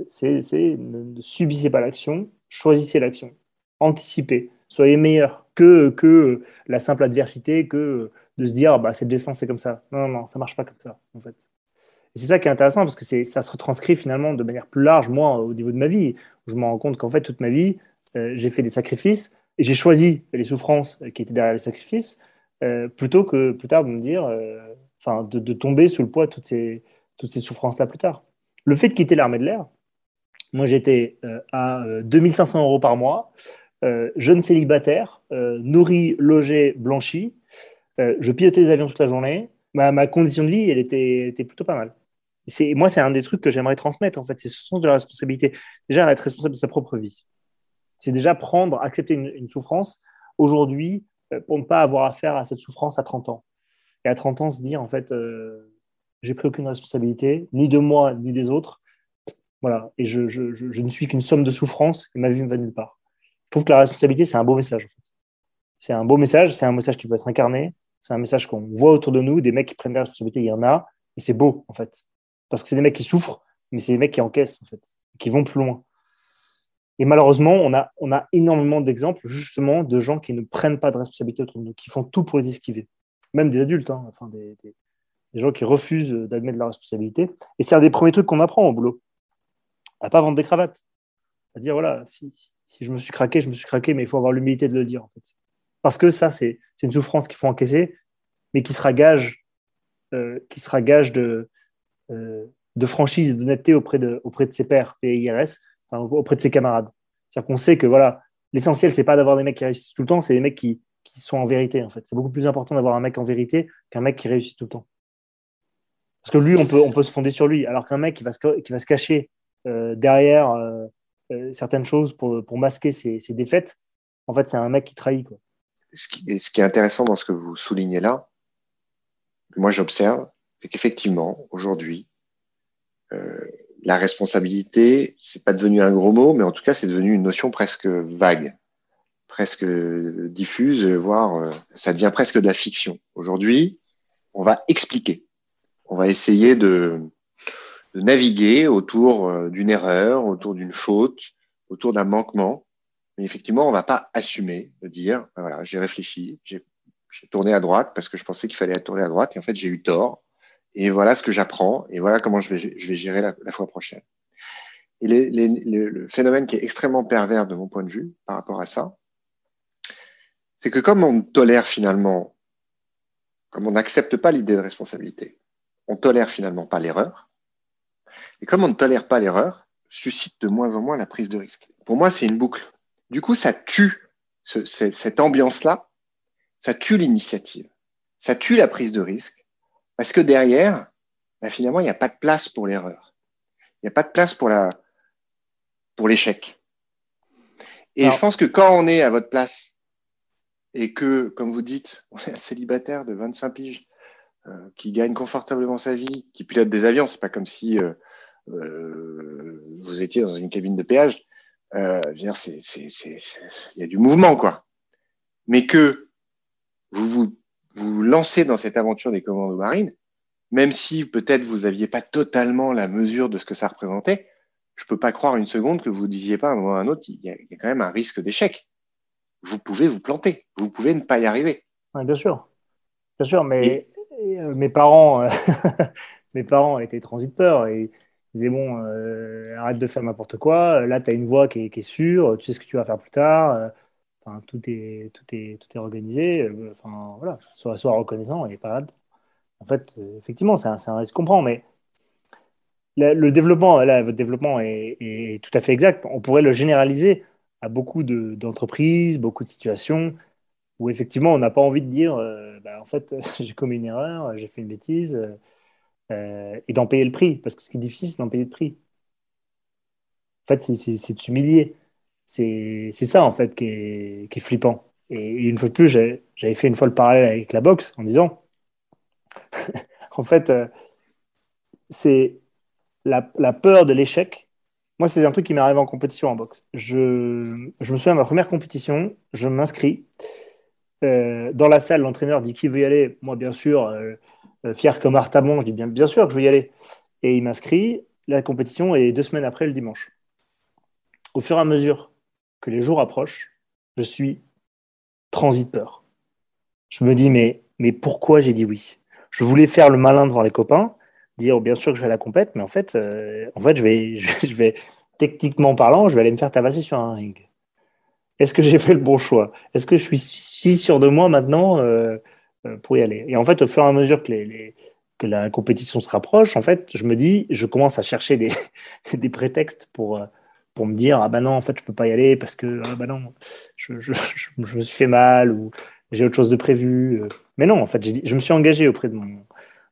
c'est ne subissez pas l'action, choisissez l'action, anticipez, soyez meilleur que, la simple adversité, que de se dire bah, c'est le destin, c'est comme ça. Non, non, non, ça marche pas comme ça, en fait. C'est ça qui est intéressant parce que ça se retranscrit finalement de manière plus large, moi, au niveau de ma vie. Je me rends compte qu'en fait, toute ma vie, euh, j'ai fait des sacrifices et j'ai choisi les souffrances qui étaient derrière les sacrifices euh, plutôt que plus tard de me dire, euh, enfin, de, tomber sous le poids de toutes ces, souffrances-là plus tard. Le fait de quitter l'armée de l'air, moi, j'étais euh, à 2500 euh, euros par mois, euh, jeune célibataire, nourri, logé, blanchi. je pilotais les avions toute la journée. Ma, condition de vie, elle était plutôt pas mal. Moi, c'est un des trucs que j'aimerais transmettre, en fait. C'est ce sens de la responsabilité. Déjà, être responsable de sa propre vie. C'est déjà prendre, accepter une, souffrance aujourd'hui pour ne pas avoir affaire à cette souffrance à 30 ans. Et à 30 ans, se dire, en fait, j'ai pris aucune responsabilité, ni de moi, ni des autres. Voilà. Et je, ne suis qu'une somme de souffrance et ma vie ne va nulle part. Je trouve que la responsabilité, c'est un beau message. C'est un beau message, c'est un message qui peut être incarné, c'est un message qu'on voit autour de nous, des mecs qui prennent la responsabilité, il y en a, et c'est beau, en fait. Parce que c'est des mecs qui souffrent, mais c'est des mecs qui encaissent, en fait, qui vont plus loin. Et malheureusement, on a, on a énormément d'exemples, justement, de gens qui ne prennent pas de responsabilité autour de nous, qui font tout pour les esquiver. Même des adultes, hein, enfin, des, des, gens qui refusent d'admettre la responsabilité. Et c'est un des premiers trucs qu'on apprend au boulot à pas vendre des cravates. À dire, voilà, si, je me suis craqué, je me suis craqué, mais il faut avoir l'humilité de le dire. En fait. Parce que ça, c'est une souffrance qu'il faut encaisser, mais qui sera gage, euh, qui sera gage de, de franchise et d'honnêteté auprès de, auprès de ses pairs et IRS, auprès de ses camarades. C'est-à-dire qu'on sait que voilà, l'essentiel, c'est pas d'avoir des mecs qui réussissent tout le temps, c'est des mecs qui, qui sont en vérité. En fait. C'est beaucoup plus important d'avoir un mec en vérité qu'un mec qui réussit tout le temps. Parce que lui, on peut, on peut se fonder sur lui, alors qu'un mec qui va, se, qui va se cacher euh, derrière euh, euh, certaines choses pour, pour masquer ses, défaites, en fait, c'est un mec qui trahit. Ce qui est intéressant dans ce que vous soulignez là, moi j'observe, c'est qu'effectivement, aujourd'hui, la responsabilité, c'est pas devenu un gros mot, mais en tout cas, c'est devenu une notion presque vague, presque diffuse, voire ça devient presque de la fiction. Aujourd'hui, on va expliquer, on va essayer de, de naviguer autour euh, d'une erreur, autour d'une faute, autour d'un manquement. Mais effectivement, on ne va pas assumer de dire, ben voilà, j'ai réfléchi, j'ai tourné à droite parce que je pensais qu'il fallait tourner à droite et en fait j'ai eu tort. Et voilà ce que j'apprends et voilà comment je vais, gérer la, fois prochaine. Et le phénomène qui est extrêmement pervers de mon point de vue par rapport à ça, c'est que comme on tolère finalement, comme on n'accepte pas l'idée de responsabilité, on tolère finalement pas l'erreur, et comme on ne tolère pas l'erreur, suscite de moins en moins la prise de risque. Pour moi, c'est une boucle. Du coup, ça tue cette ambiance-là, ça tue l'initiative, ça tue la prise de risque, parce que derrière, bah, finalement, il n'y a pas de place pour l'erreur. Il n'y a pas de place pour la pour l'échec. Et je pense que quand on est à votre place et que, comme vous dites, on est un célibataire de 25 piges euh, qui gagne confortablement sa vie, qui pilote des avions, c'est pas comme si euh, euh, vous étiez dans une cabine de péage, euh, il y a du mouvement, quoi. Mais que vous vous, vous lancez dans cette aventure des commandos marines, même si peut-être vous n'aviez pas totalement la mesure de ce que ça représentait, je peux pas croire une seconde que vous disiez pas à un moment ou à un autre, il y, a, quand même un risque d'échec. Vous pouvez vous planter, vous pouvez ne pas y arriver. bien sûr, bien sûr, mais euh, mes parents, mes parents étaient peur et disait bon, euh, arrête de faire n'importe quoi. Là, tu as une voie qui est, qui est, sûre, tu sais ce que tu vas faire plus tard. Euh, tout est, tout est, tout est organisé. Euh, enfin, voilà, sois, sois reconnaissant et pas En fait, effectivement, c'est un, un, risque qu'on prend, mais le développement, là, votre développement est, est, tout à fait exact. On pourrait le généraliser à beaucoup d'entreprises, beaucoup de situations où effectivement, on n'a pas envie de dire, bah, en fait, j'ai commis une erreur, j'ai fait une bêtise. Euh, et d'en payer le prix. Parce que ce qui est difficile, c'est d'en payer le prix. En fait, c'est de s'humilier. C'est ça, en fait, qui est, qui est flippant. Et une fois de plus, j'avais fait une fois le parallèle avec la boxe en disant, en fait, euh, c'est la, la, peur de l'échec. Moi, c'est un truc qui m'est arrivé en compétition en boxe. Je, je me souviens de ma première compétition, je m'inscris. Euh, dans la salle, l'entraîneur dit qui veut y aller? Moi, bien sûr, euh, fier comme Artamon, je dis bien, bien sûr que je veux y aller. Et il m'inscrit. La compétition est deux semaines après le dimanche. Au fur et à mesure que les jours approchent, je suis transit peur. Je me dis, mais, pourquoi j'ai dit oui? Je voulais faire le malin devant les copains, dire bien sûr que je vais à la compète, mais en fait, euh, en fait je, vais, techniquement parlant, je vais aller me faire tabasser sur un ring. Est-ce que j'ai fait le bon choix? Est-ce que je suis si sûr de moi maintenant euh, euh, pour y aller? Et en fait, au fur et à mesure que, la compétition se rapproche, en fait, je me dis, je commence à chercher des prétextes pour pour me dire ah ben non en fait je peux pas y aller parce que ah ben non je, je, me suis fait mal ou j'ai autre chose de prévu. Mais non en fait je me suis engagé auprès de mon,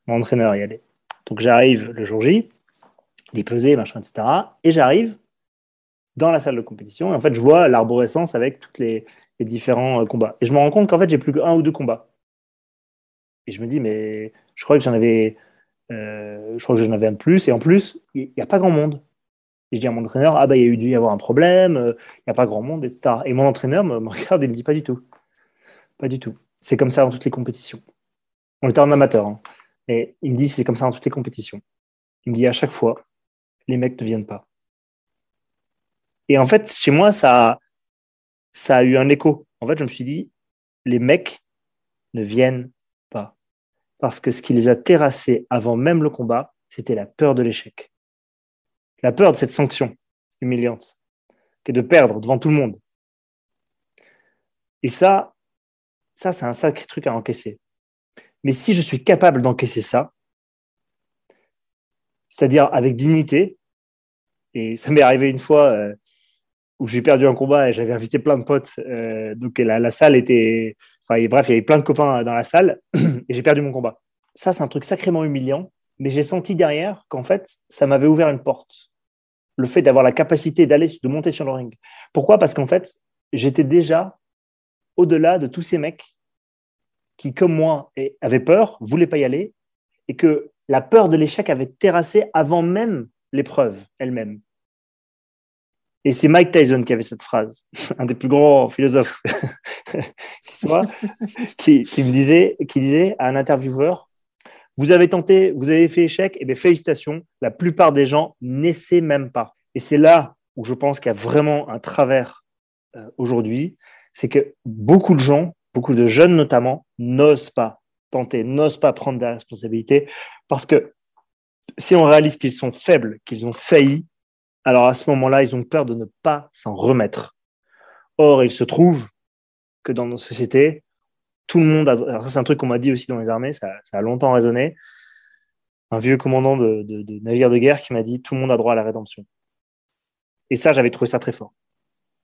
mon entraîneur à y aller. Donc j'arrive le jour J les pesées machin etc et j'arrive dans la salle de compétition et en fait je vois l'arborescence avec tous les, les, différents euh, combats. Et je me rends compte qu'en fait j'ai plus qu'un ou deux combats. Et je me dis mais je crois que j'en avais euh, je crois que j'en avais un de plus et en plus il n'y a pas grand monde et je dis à mon entraîneur, ah bah il y a eu dû y avoir un problème, euh, il n'y a pas grand monde, etc. Et mon entraîneur me, regarde et me dit pas du tout. Pas du tout. C'est comme ça dans toutes les compétitions. On était en amateur. Hein. Et il me dit, c'est comme ça dans toutes les compétitions. Il me dit, à chaque fois, les mecs ne viennent pas. Et en fait, chez moi, ça, ça a eu un écho. En fait, je me suis dit, les mecs ne viennent pas. Parce que ce qui les a terrassés avant même le combat, c'était la peur de l'échec la peur de cette sanction humiliante, qui est de perdre devant tout le monde. Et ça, ça, c'est un sacré truc à encaisser. Mais si je suis capable d'encaisser ça, c'est-à-dire avec dignité, et ça m'est arrivé une fois euh, où j'ai perdu un combat et j'avais invité plein de potes, euh, donc la, salle était, enfin bref, il y avait plein de copains dans la salle et j'ai perdu mon combat. Ça, c'est un truc sacrément humiliant, mais j'ai senti derrière qu'en fait, ça m'avait ouvert une porte le fait d'avoir la capacité d'aller, de monter sur le ring. Pourquoi? Parce qu'en fait, j'étais déjà au-delà de tous ces mecs qui, comme moi, avaient peur, voulaient pas y aller, et que la peur de l'échec avait terrassé avant même l'épreuve elle-même. Et c'est Mike Tyson qui avait cette phrase, un des plus grands philosophes qui soit, qui, me disait, qui disait à un intervieweur vous avez tenté, vous avez fait échec, et eh bien félicitations, la plupart des gens n'essaient même pas. Et c'est là où je pense qu'il y a vraiment un travers euh, aujourd'hui, c'est que beaucoup de gens, beaucoup de jeunes notamment, n'osent pas tenter, n'osent pas prendre des responsabilités, parce que si on réalise qu'ils sont faibles, qu'ils ont failli, alors à ce moment-là, ils ont peur de ne pas s'en remettre. Or, il se trouve que dans nos sociétés, tout le monde a. Alors, ça, c'est un truc qu'on m'a dit aussi dans les armées, ça, a longtemps résonné. Un vieux commandant de, navire de guerre qui m'a dit tout le monde a droit à la rédemption. Et ça, j'avais trouvé ça très fort.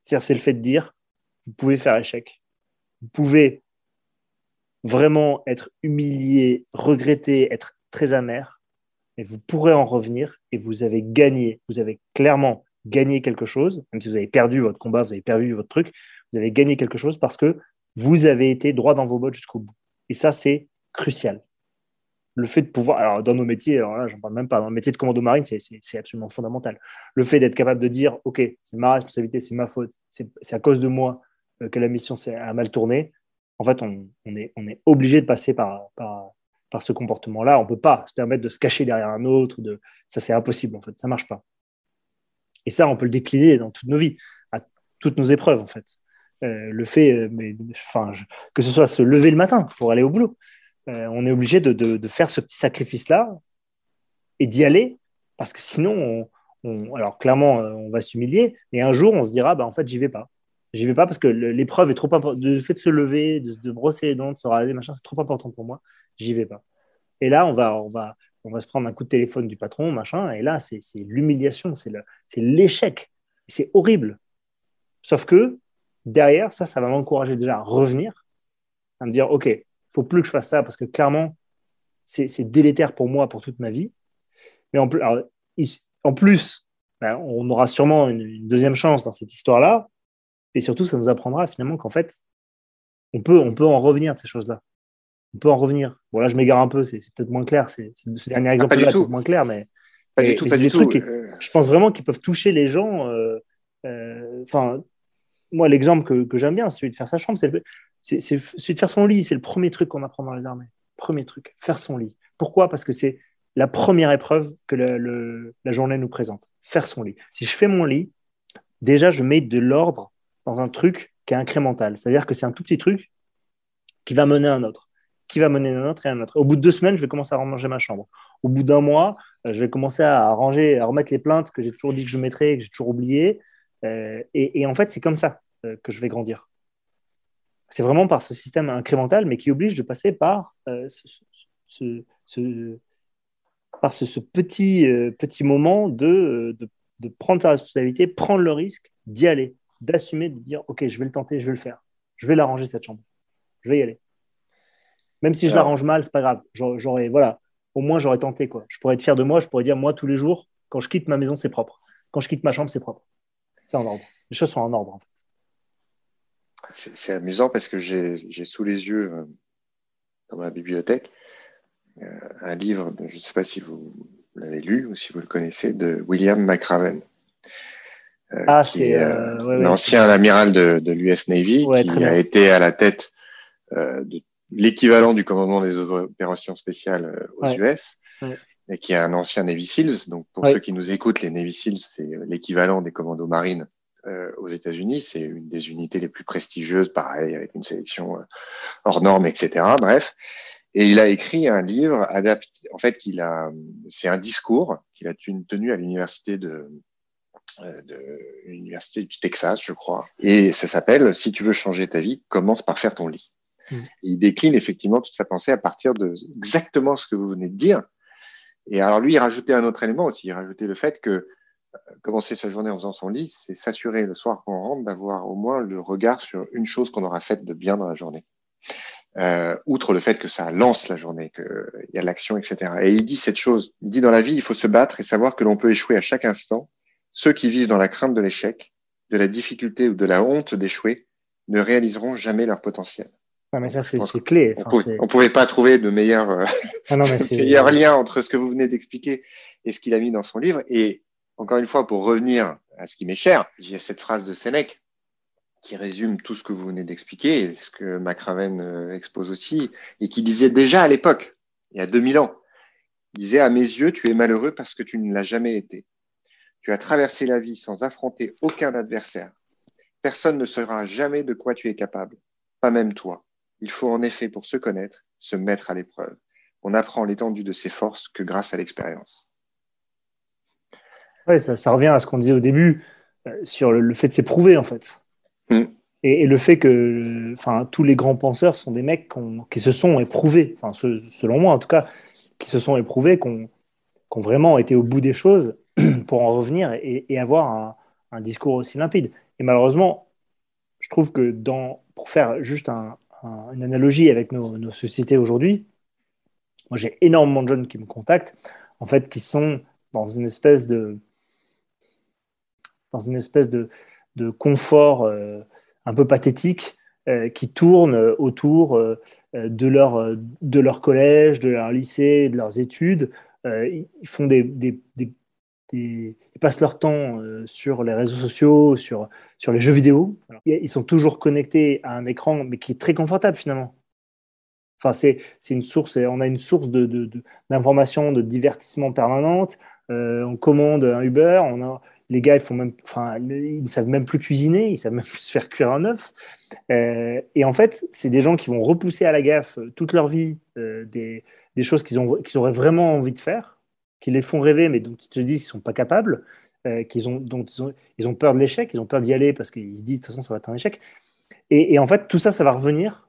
C'est-à-dire, c'est le fait de dire vous pouvez faire échec. Vous pouvez vraiment être humilié, regretter, être très amer, mais vous pourrez en revenir et vous avez gagné. Vous avez clairement gagné quelque chose, même si vous avez perdu votre combat, vous avez perdu votre truc, vous avez gagné quelque chose parce que vous avez été droit dans vos bottes jusqu'au bout. Et ça, c'est crucial. Le fait de pouvoir, alors dans nos métiers, alors là, j'en parle même pas, dans le métier de commando marine, c'est absolument fondamental. Le fait d'être capable de dire, OK, c'est ma responsabilité, c'est ma faute, c'est à cause de moi euh, que la mission a mal tourné. En fait, on, est, obligé de passer par, ce comportement-là. On ne peut pas se permettre de se cacher derrière un autre. Ça, c'est impossible, en fait. Ça ne marche pas. Et ça, on peut le décliner dans toutes nos vies, à toutes nos épreuves, en fait. Euh, le fait, euh, mais, enfin, que ce soit se lever le matin pour aller au boulot. Euh, on est obligé de, faire ce petit sacrifice-là et d'y aller, parce que sinon, on, alors clairement, on va s'humilier, et un jour, on se dira, bah, en fait, j'y vais pas. J'y vais pas parce que l'épreuve est trop importante. Le fait de se lever, de, brosser les dents, de se raser, machin, c'est trop important pour moi. J'y vais pas. Et là, on va, on va, on va se prendre un coup de téléphone du patron, machin, et là, c'est l'humiliation, c'est l'échec. C'est horrible. Sauf que derrière, ça, ça va m'encourager déjà à revenir, à me dire, OK, il faut plus que je fasse ça parce que clairement, c'est délétère pour moi pour toute ma vie. Mais en plus, en plus ben, on aura sûrement une, deuxième chance dans cette histoire-là, Et surtout, ça nous apprendra finalement qu'en fait, on peut, on peut en revenir de ces choses-là. On peut en revenir. Bon, là, je m'égare un peu, c'est peut-être moins clair. C'est, ce dernier ah, exemple-là est peut-être moins clair, mais. Pas du tout, pas du tout. Euh. je pense vraiment qu'ils peuvent toucher les gens. Euh, euh, enfin, moi, l'exemple que, j'aime bien, celui de faire sa chambre, c'est, c'est, celui de faire son lit. C'est le premier truc qu'on apprend dans les armées. Premier truc, faire son lit. Pourquoi? Parce que c'est la première épreuve que la journée nous présente. Faire son lit. Si je fais mon lit, déjà, je mets de l'ordre dans un truc qui est incrémental. C'est-à-dire que c'est un tout petit truc qui va mener à un autre, qui va mener un autre et un autre. Au bout de deux semaines, je vais commencer à ranger ma chambre. Au bout d'un mois, euh, je vais commencer à ranger, à remettre les plaintes que j'ai toujours dit que je mettrais et que j'ai toujours oublié. Euh, et, en fait, c'est comme ça euh, que je vais grandir. C'est vraiment par ce système incrémental, mais qui oblige de passer par ce, par ce, petit, petit moment de, de, de prendre sa responsabilité, prendre le risque d'y aller, d'assumer, de dire ok, je vais le tenter, je vais le faire, je vais l'arranger cette chambre, je vais y aller. Même si je l'arrange mal, c'est pas grave. J'aurais voilà, au moins j'aurais tenté quoi. Je pourrais être fier de moi, je pourrais dire moi tous les jours, quand je quitte ma maison, c'est propre. Quand je quitte ma chambre, c'est propre. C'est en ordre. Les choses sont en ordre en fait. C'est amusant parce que j'ai sous les yeux euh, dans ma bibliothèque euh, un livre, je ne sais pas si vous l'avez lu ou si vous le connaissez, de William McRaven. Euh, ah, c'est l'ancien amiral de, de l'US Navy qui a été à la tête de l'équivalent du commandement des opérations spéciales aux US et qui est un ancien Navy SEALs. Donc pour ceux qui nous écoutent, les Navy SEALs c'est l'équivalent des commandos marines aux États-Unis. C'est une des unités les plus prestigieuses, pareil avec une sélection hors norme, etc. Bref. Et il a écrit un livre adapté. En fait, qu'il a, c'est un discours qu'il a tenu à l'université de, euh, de l'université du Texas, je crois. Et ça s'appelle Si tu veux changer ta vie, commence par faire ton lit. Mm. Il décline effectivement toute sa pensée à partir de exactement ce que vous venez de dire. Et alors lui, il rajoutait un autre élément aussi. Il rajoutait le fait que euh, commencer sa journée en faisant son lit, c'est s'assurer le soir qu'on rentre d'avoir au moins le regard sur une chose qu'on aura faite de bien dans la journée. Euh, outre le fait que ça lance la journée, qu'il y a l'action, etc. Et il dit cette chose, il dit dans la vie, il faut se battre et savoir que l'on peut échouer à chaque instant. Ceux qui vivent dans la crainte de l'échec, de la difficulté ou de la honte d'échouer ne réaliseront jamais leur potentiel. Ah, mais ça, c'est clé. on ne pouvait pas trouver de meilleur, euh, ah meilleur lien entre ce que vous venez d'expliquer et ce qu'il a mis dans son livre. Et encore une fois, pour revenir à ce qui m'est cher, j'ai cette phrase de Sénèque qui résume tout ce que vous venez d'expliquer, et ce que McRaven euh, expose aussi, et qui disait déjà à l'époque, il y a 2000 ans, il disait à mes yeux, tu es malheureux parce que tu ne l'as jamais été. Tu as traversé la vie sans affronter aucun adversaire. Personne ne saura jamais de quoi tu es capable, pas même toi. Il faut en effet, pour se connaître, se mettre à l'épreuve. On apprend l'étendue de ses forces que grâce à l'expérience. Oui, ça, revient à ce qu'on disait au début euh, sur le fait de s'éprouver, en fait. Mm. Et, le fait que tous les grands penseurs sont des mecs qui se sont éprouvés, selon moi en tout cas, qui se sont éprouvés, qui ont, vraiment été au bout des choses pour en revenir et, avoir un, discours aussi limpide. Et malheureusement, je trouve que dans, pour faire juste une analogie avec nos, sociétés aujourd'hui, moi j'ai énormément de jeunes qui me contactent, en fait, qui sont dans une espèce de dans une espèce de, de confort euh, un peu pathétique euh, qui autour euh, de, leur, de leur collège, de leur lycée, de leurs études. ils font des, ils passent leur temps sur les réseaux sociaux, sur, sur les jeux vidéo. ils sont toujours connectés à un écran, mais qui est très confortable finalement. Enfin, c'est une source, on a une source d'information, de, de, de, divertissement permanente. on commande un Uber, on les gars, ils font même, enfin, ils ne savent même plus cuisiner, ils savent même plus se faire cuire un œuf. Euh, et en fait, c'est des gens qui vont repousser à la gaffe euh, toute leur vie euh, des, des, choses qu'ils ont, qu'ils auraient vraiment envie de faire, qui les font rêver, mais dont ils te disent qu'ils sont pas capables, qu'ils ont, dont ils ont, ils ont peur de l'échec, ils ont peur d'y aller parce qu'ils se disent de toute façon ça va être un échec. Et, en fait, tout ça, ça va revenir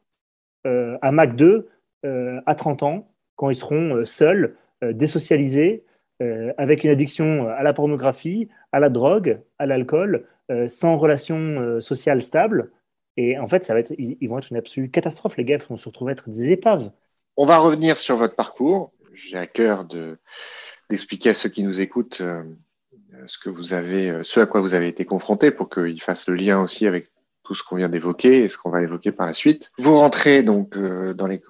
à Mac 2 à 30 ans, quand ils seront seuls, désocialisés, euh, avec une addiction à la pornographie, à la drogue, à l'alcool, euh, sans relation euh, sociale stable. Et en fait, ça va être, ils, vont être une absolue catastrophe. Les gars vont se retrouver être des épaves. On va revenir sur votre parcours. J'ai à cœur de, d'expliquer à ceux qui nous écoutent ce que vous avez, ce à quoi vous avez été confrontés pour qu'ils fassent le lien aussi avec tout ce qu'on vient d'évoquer et ce qu'on va évoquer par la suite. Vous rentrez donc dans les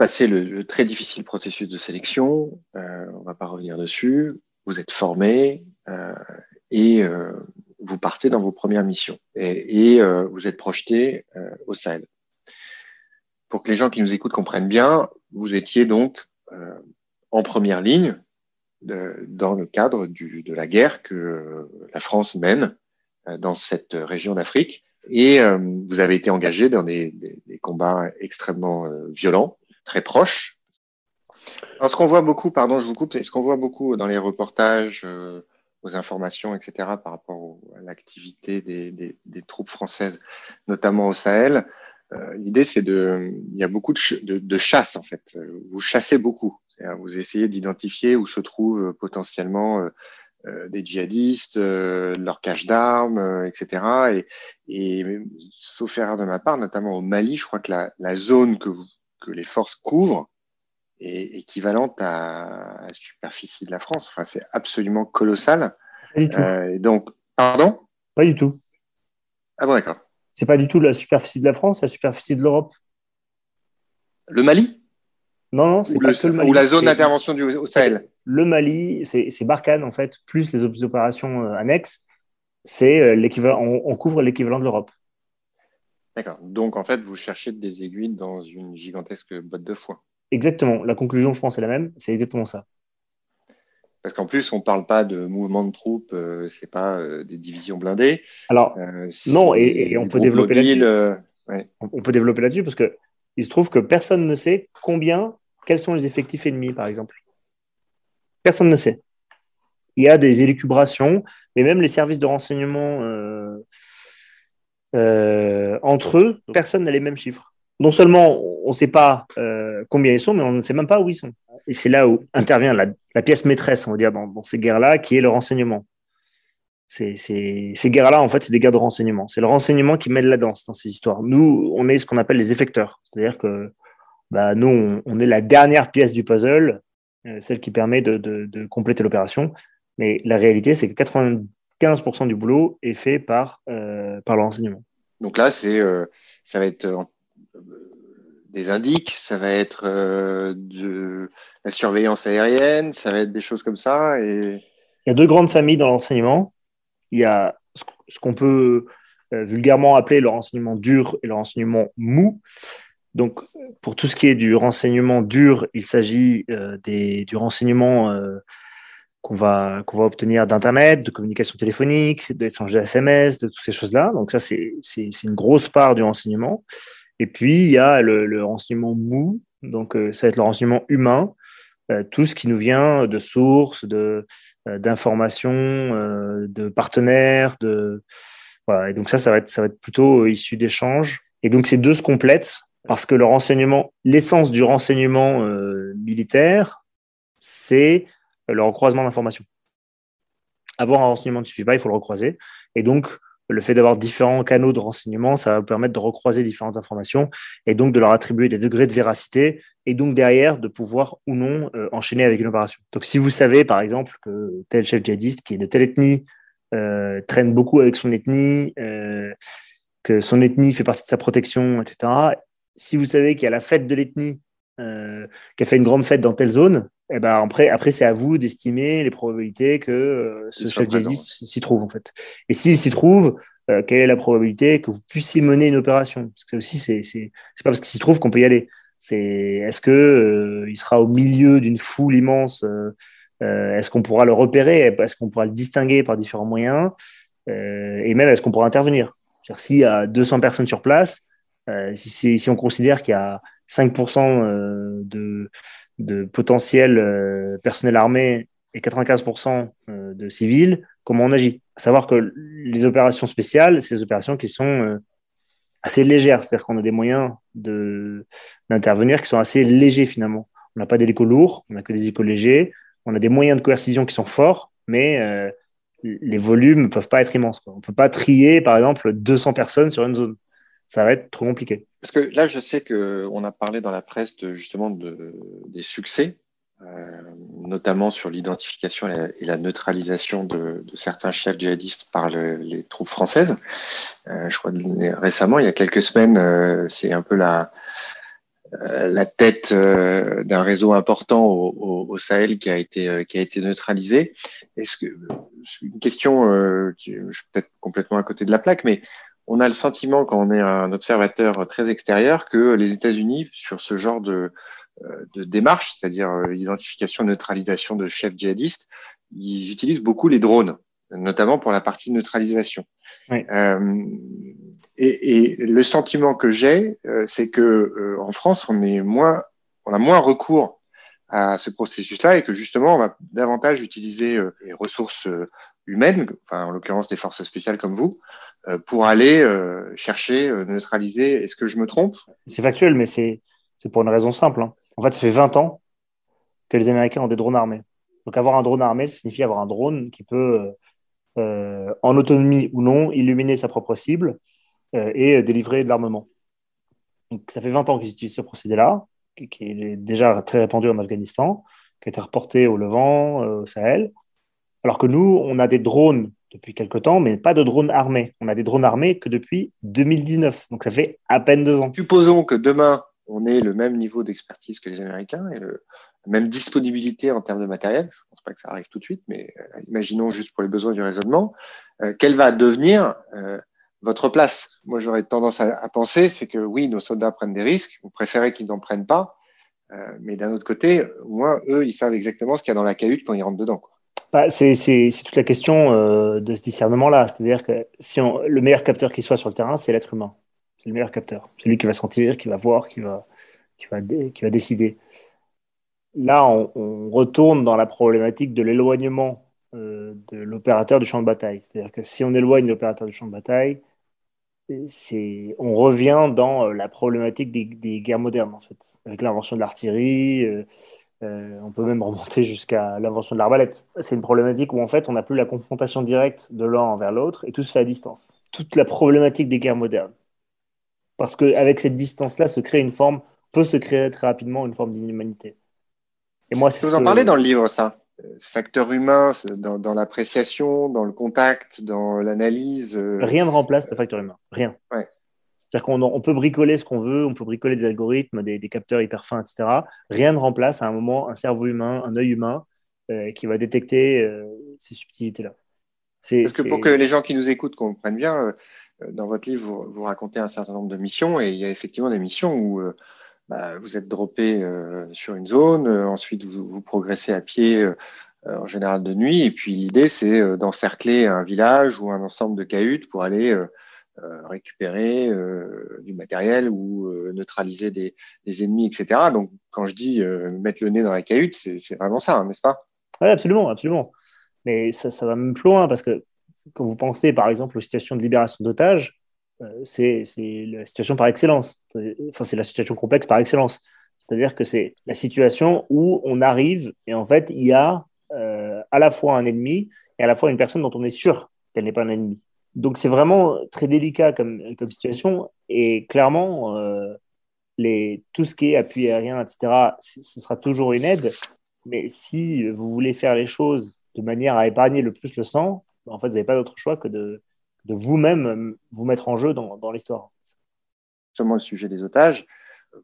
passez le, très difficile processus de sélection, on va pas revenir dessus. Vous êtes formé et vous partez dans vos premières missions et, vous êtes projeté au Sahel. Pour que les gens qui nous écoutent comprennent bien, vous étiez donc en première ligne dans le cadre de la guerre que la France mène euh, dans cette région d'Afrique. Et euh, vous avez été engagé dans des, combats extrêmement euh, violents, très proches. Alors, ce qu'on voit beaucoup, pardon, je vous coupe, ce qu'on voit beaucoup dans les reportages, aux informations, etc., par rapport à l'activité des, troupes françaises, notamment au Sahel, l'idée, c'est de, il y a beaucoup de, de, de, chasse en fait. Vous chassez beaucoup. Vous essayez d'identifier où se trouvent euh, potentiellement euh, euh, des djihadistes, leur cache d'armes, etc. Et, et, sauf erreur de ma part, notamment au Mali, je crois que la, la zone que, vous, que les forces couvrent est équivalente à la superficie de la France. Enfin, c'est absolument colossal. Pas du tout. Euh, donc, pardon? Pas du tout. Ah bon, d'accord. C'est pas du tout la superficie de la France, la superficie de l'Europe? Le Mali? Non, non, c'est pas que le Mali. Ou la zone d'intervention au Sahel. Le Mali, c'est Barkhane, en fait, plus les opérations euh, annexes, c'est euh, l'équivalent, on, couvre l'équivalent de l'Europe. D'accord. Donc, en fait, vous cherchez des aiguilles dans une gigantesque boîte de foin. Exactement. La conclusion, je pense, est la même. C'est exactement ça. Parce qu'en plus, on ne parle pas de mouvement de troupes, euh, c'est pas des divisions blindées. Alors, non, et, on peut développer là-dessus. On peut développer là-dessus parce que il se trouve que personne ne sait combien quels sont les effectifs ennemis, par exemple Personne ne sait. Il y a des élucubrations, mais même les services de renseignement euh, euh, entre eux, personne n'a les mêmes chiffres. Non seulement on ne sait pas euh, combien ils sont, mais on ne sait même pas où ils sont. Et c'est là où intervient la, pièce maîtresse, on va dire, dans, ces guerres-là, qui est le renseignement. Ces guerres-là, en fait, c'est des guerres de renseignement. C'est le renseignement qui met de la danse dans ces histoires. Nous, on est ce qu'on appelle les effecteurs. C'est-à-dire que bah, nous, on, est la dernière pièce du puzzle, euh, celle qui permet de, compléter l'opération. Mais la réalité, c'est que 95% du boulot est fait par, euh, par le renseignement. Donc là, c'est, euh, ça va être des indices, ça va être de la surveillance aérienne, ça va être des choses comme ça. Et... Il y a deux grandes familles dans l'enseignement. Il y a ce qu'on peut vulgairement appeler le renseignement dur et le renseignement mou. Donc, pour tout ce qui est du renseignement dur, il s'agit euh, du renseignement euh, qu'on va, va obtenir d'Internet, de communication téléphonique, d'échange de SMS, de toutes ces choses-là. Donc, ça, c'est une grosse part du renseignement. Et puis, il y a le, renseignement mou, donc euh, ça va être le renseignement humain, tout ce qui nous vient de sources, d'informations, de, partenaires. De, voilà. Et donc, ça, ça va être, ça va être plutôt issu d'échanges. Et donc, ces deux se complètent parce que le renseignement, l'essence du renseignement euh, militaire, c'est le recroisement d'informations. Avoir un renseignement ne suffit pas, il faut le recroiser. Et donc, le fait d'avoir différents canaux de renseignement, ça va vous permettre de recroiser différentes informations et donc de leur attribuer des degrés de véracité et donc derrière de pouvoir ou non euh, enchaîner avec une opération. Donc si vous savez par exemple que tel chef djihadiste qui est de telle ethnie euh, traîne beaucoup avec son ethnie, que son ethnie fait partie de sa protection, etc., si vous savez qu'il y a la fête de l'ethnie euh, qui a fait une grande fête dans telle zone, eh ben après, après c'est à vous d'estimer les probabilités que euh, ce chef djihadiste s'y trouve en fait. Et s'il s'y trouve, euh, quelle est la probabilité que vous puissiez mener une opération? Parce que ça aussi, c'est c'est pas parce qu'il s'y trouve qu'on peut y aller. C'est est-ce que il sera au milieu d'une foule immense Est-ce qu'on pourra le repérer? Est-ce qu'on pourra le distinguer par différents moyens? Et même est-ce qu'on pourra intervenir? S'il y a 200 personnes sur place, euh, si, on considère qu'il y a 5% euh, de, de, potentiel euh, personnel armé et 95% de civils, comment on agit? Savoir que les opérations spéciales, c'est des opérations qui sont assez légères, c'est-à-dire qu'on a des moyens d'intervenir qui sont assez légers finalement. On n'a pas échos lourds, on n'a que des échos légers, on a des moyens de coercition qui sont forts, mais les volumes ne peuvent pas être immenses. On ne peut pas trier, par exemple, 200 personnes sur une zone ça va être trop compliqué. Parce que là, je sais qu'on a parlé dans la presse justement de, des succès notamment sur l'identification et la neutralisation de, certains chefs djihadistes par les troupes françaises. je crois récemment, il y a quelques semaines, c'est un peu la, tête d'un réseau important au, Sahel qui a été qui a neutralisé. Est-ce que une question, qui, je peut-être complètement à côté de la plaque, mais on a le sentiment, quand on est un observateur très extérieur, que les États-Unis, sur ce genre de, euh, démarche, c'est-à-dire euh, identification, neutralisation de chefs djihadistes, ils utilisent beaucoup les drones, notamment pour la partie neutralisation. Euh, et, le sentiment que j'ai, c'est que en France, on est moins, on a moins recours à ce processus-là et que justement, on va davantage utiliser les ressources humaines, enfin, en l'occurrence des forces spéciales comme vous, euh, pour aller euh, chercher, euh, neutraliser. Est-ce que je me trompe? C'est factuel, mais c'est pour une raison simple. Hein. En fait, ça fait 20 ans que les Américains ont des drones armés. Donc avoir un drone armé, ça signifie avoir un drone qui peut, en autonomie ou non, illuminer sa propre cible et délivrer de l'armement. Donc ça fait 20 ans qu'ils utilisent ce procédé-là, qui, est déjà très répandu en Afghanistan, qui a été reporté au Levant, au Sahel. Alors que nous, on a des drones depuis quelques temps, mais pas de drones armés. On a des drones armés que depuis 2019, donc ça fait à peine deux ans. Supposons que demain, on ait le même niveau d'expertise que les Américains et le, la même disponibilité en termes de matériel. Je ne pense pas que ça arrive tout de suite, mais euh, imaginons juste pour les besoins du raisonnement, euh, quelle va devenir euh, votre place? Moi, j'aurais tendance à, penser, c'est que oui, nos soldats prennent des risques, on préférait qu'ils n'en prennent pas, mais d'un autre côté, au moins, eux, ils savent exactement ce qu'il y a dans la cahute quand ils rentrent dedans. Bah, c'est toute la question euh, de ce discernement-là. C'est-à-dire que si le meilleur capteur qui soit sur le terrain, c'est l'être humain. C'est le meilleur capteur. C'est lui qui va sentir, qui va voir, qui va, décider. Là, on, retourne dans la problématique de l'éloignement euh, de l'opérateur du champ de bataille. C'est-à-dire que si on éloigne l'opérateur du champ de bataille, on revient dans euh, la problématique des, guerres modernes, en fait, avec l'invention de l'artillerie, on peut même remonter jusqu'à l'invention de l'arbalète. C'est une problématique où en fait on n'a plus la confrontation directe de l'un envers l'autre et tout se fait à distance. Toute la problématique des guerres modernes. Parce qu'avec cette distance-là se crée une forme, peut se créer très rapidement une forme d'inhumanité. Et moi, Vous en parlez dans le livre, ça ce facteur humain dans, dans l'appréciation, dans le contact, dans l'analyse. Euh, Rien ne remplace le facteur humain. Rien. Ouais. C'est-à-dire qu'on peut bricoler ce qu'on veut, on peut bricoler des algorithmes, des, capteurs hyper fins, etc. Rien ne remplace à un moment un cerveau humain, un œil humain euh, qui va détecter euh, ces subtilités-là. Parce que pour que les gens qui nous écoutent comprennent bien, euh, dans votre livre, vous, racontez un certain nombre de missions et il y a effectivement des missions où bah, vous êtes droppé sur une zone, ensuite vous, vous, progressez à pied en général de nuit et puis l'idée c'est d'encercler un village ou un ensemble de cahutes pour aller récupérer euh, du matériel ou euh, neutraliser des, ennemis, etc. Donc, quand je dis mettre le nez dans la cahute, c'est vraiment ça, hein, n'est-ce pas? Oui, absolument, absolument. Mais ça, va même plus loin parce que quand vous pensez, par exemple, aux situations de libération d'otages, c'est la situation par excellence. Enfin, c'est la situation complexe par excellence. C'est-à-dire que c'est la situation où on arrive et en fait, il y a à la fois un ennemi et à la fois une personne dont on est sûr qu'elle n'est pas un ennemi. Donc c'est vraiment très délicat comme, situation. Et clairement, euh, les, tout ce qui est appui aérien, etc., ce sera toujours une aide. Mais si vous voulez faire les choses de manière à épargner le plus le sang, en fait, vous n'avez pas d'autre choix que de, vous-même euh, vous mettre en jeu dans, dans l'histoire. Justement, le sujet des otages,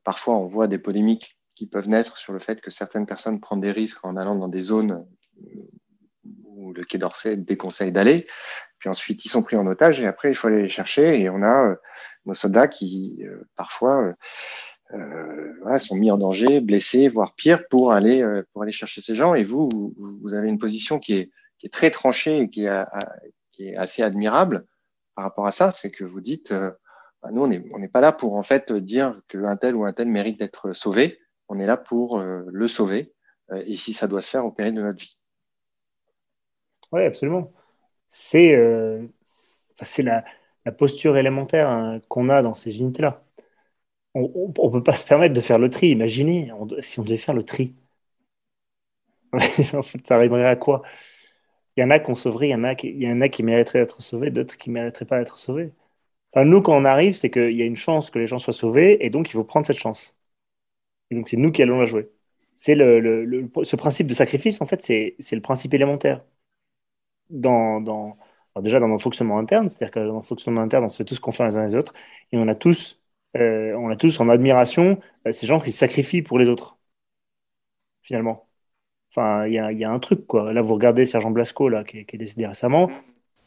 parfois on voit des polémiques qui peuvent naître sur le fait que certaines personnes prennent des risques en allant dans des zones où le Quai d'Orsay déconseille d'aller. Puis ensuite, ils sont pris en otage et après, il faut aller les chercher. Et on a euh, nos soldats qui, euh, parfois, euh, sont mis en danger, blessés, voire pire, pour aller, pour aller chercher ces gens. Et vous, vous, avez une position qui est, très tranchée et qui est, assez admirable par rapport à ça. C'est que vous dites, bah, nous, on n'est pas là pour en fait dire qu'un tel ou un tel mérite d'être sauvé. On est là pour le sauver. et si ça doit se faire au péril de notre vie. Oui, absolument c'est euh, la, la, posture élémentaire hein, qu'on a dans ces unités-là. On ne peut pas se permettre de faire le tri. Imaginez si on devait faire le tri. en fait, ça arriverait à quoi? Il y en a qu'on sauverait, il y en a qui, il qui mériteraient d'être sauvés, d'autres qui ne mériteraient pas d'être sauvés. Nous, quand on arrive, c'est qu'il y a une chance que les gens soient sauvés, et donc il faut prendre cette chance. Et donc c'est nous qui allons la jouer. c'est le, ce principe de sacrifice, en fait, c'est le principe élémentaire. Dans, dans déjà dans nos fonctionnements internes, c'est-à-dire que dans nos fonctionnements internes, on sait tous confiance les uns les autres, et on a tous, euh, on a tous en admiration euh, ces gens qui se sacrifient pour les autres, finalement. Enfin, il y a, y a, un truc, quoi. Là, vous regardez Sergent Blasco, là, qui, qui est décédé récemment,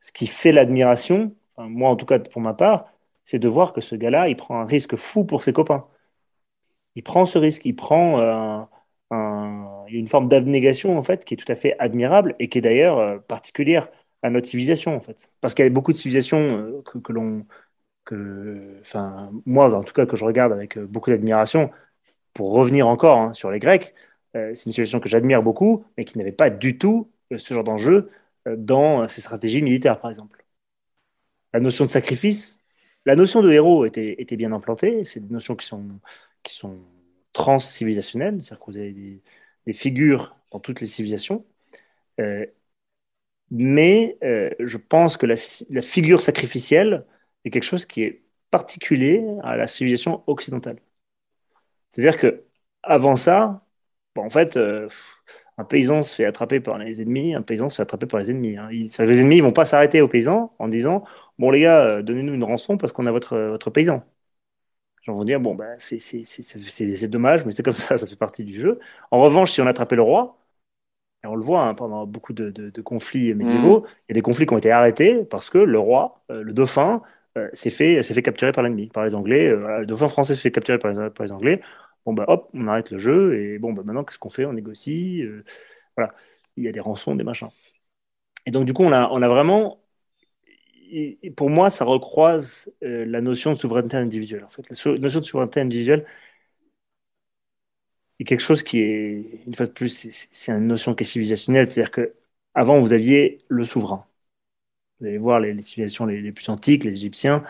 ce qui fait l'admiration, moi en tout cas pour ma part, c'est de voir que ce gars-là, il prend un risque fou pour ses copains. Il prend ce risque, il prend euh, un, il y a une forme d'abnégation en fait qui est tout à fait admirable et qui est d'ailleurs euh, particulière à notre civilisation en fait. Parce qu'il y a beaucoup de civilisations euh, que, que l'on, que, enfin moi en tout cas que je regarde avec beaucoup d'admiration. Pour revenir encore hein, sur les Grecs, c'est une civilisation que j'admire beaucoup, mais qui n'avait pas du tout ce genre d'enjeu dans ses stratégies militaires par exemple. La notion de sacrifice, la notion de héros était, était bien implantée. C'est des notions qui sont qui sont trans-civilisationnelles, c'est-à-dire que vous avez des, figures dans toutes les civilisations. Euh, mais euh, je pense que la, figure sacrificielle est quelque chose qui est particulier à la civilisation occidentale. C'est-à-dire que avant ça, en fait, euh, un paysan se fait attraper par les ennemis, un paysan se fait attraper par les ennemis. Hein. les ennemis ne vont pas s'arrêter aux paysans en disant Bon, les gars, donnez-nous une rançon parce qu'on a votre, votre paysan. J'en vont dire, bon, ben, c'est dommage, mais c'est comme ça, ça fait partie du jeu. En revanche, si on attrapait le roi, et on le voit hein, pendant beaucoup de, conflits médiévaux, mm. il y a des conflits qui ont été arrêtés parce que le roi, euh, le dauphin, euh, s'est fait, fait capturer par l'ennemi, par les Anglais. Euh, le dauphin français s'est fait capturer par les, par les, Anglais. Bon, ben, hop, on arrête le jeu, et bon, ben, maintenant, qu'est-ce qu'on fait? On négocie. voilà, il y a des rançons, des machins. Et donc, du coup, on a, on a vraiment pour moi, ça recroise euh, la notion de souveraineté individuelle. En fait, la notion de souveraineté individuelle est quelque chose qui est, une fois de plus, c'est une notion qui est civilisationnelle. C'est-à-dire que avant, vous aviez le souverain. Vous allez voir les, civilisations les, plus antiques, les Égyptiens.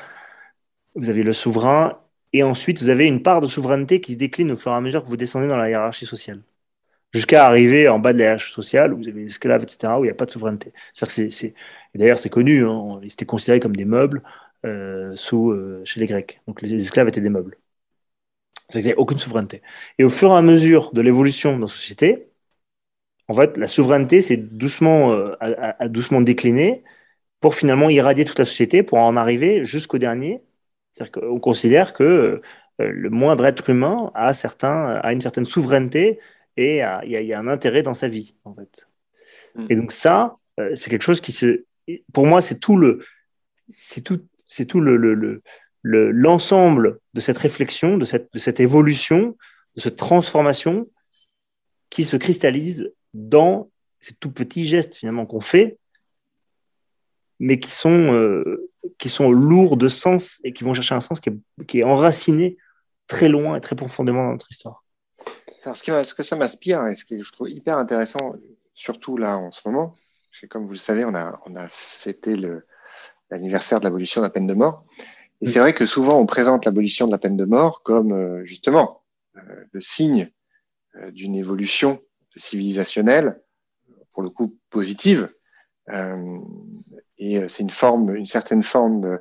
Vous avez le souverain, et ensuite vous avez une part de souveraineté qui se décline au fur et à mesure que vous descendez dans la hiérarchie sociale jusqu'à arriver en bas de la hiérarchie sociale, où vous avez les esclaves, etc., où il n'y a pas de souveraineté. C'est, D'ailleurs, c'est connu, hein, ils étaient considérés comme des meubles euh, sous, euh, chez les Grecs. Donc les esclaves étaient des meubles. Il n'y avait aucune souveraineté. Et au fur et à mesure de l'évolution de la société, en fait, la souveraineté s'est doucement, euh, a, doucement décliné pour finalement irradier toute la société, pour en arriver jusqu'au dernier. C'est-à-dire qu'on considère que le moindre être humain a, certains, a une certaine souveraineté et il y, a un intérêt dans sa vie, en fait. Mm. Et donc ça, c'est quelque chose qui se, pour moi, c'est tout le, c'est tout, c'est tout le, le, l'ensemble de cette réflexion, de cette, évolution, de cette transformation qui se cristallise dans ces tout petits gestes finalement qu'on fait, mais qui sont, euh, qui sont lourds de sens et qui vont chercher un sens qui est, qui enraciné très loin et très profondément dans notre histoire. Alors, ce, ce que ça m'inspire et ce que je trouve hyper intéressant, surtout là en ce moment, comme vous le savez, on a, on a fêté l'anniversaire de l'abolition de la peine de mort. Et c'est vrai que souvent, on présente l'abolition de la peine de mort comme euh, justement euh, le signe euh, d'une évolution civilisationnelle, pour le coup positive. et c'est une forme, une certaine forme de,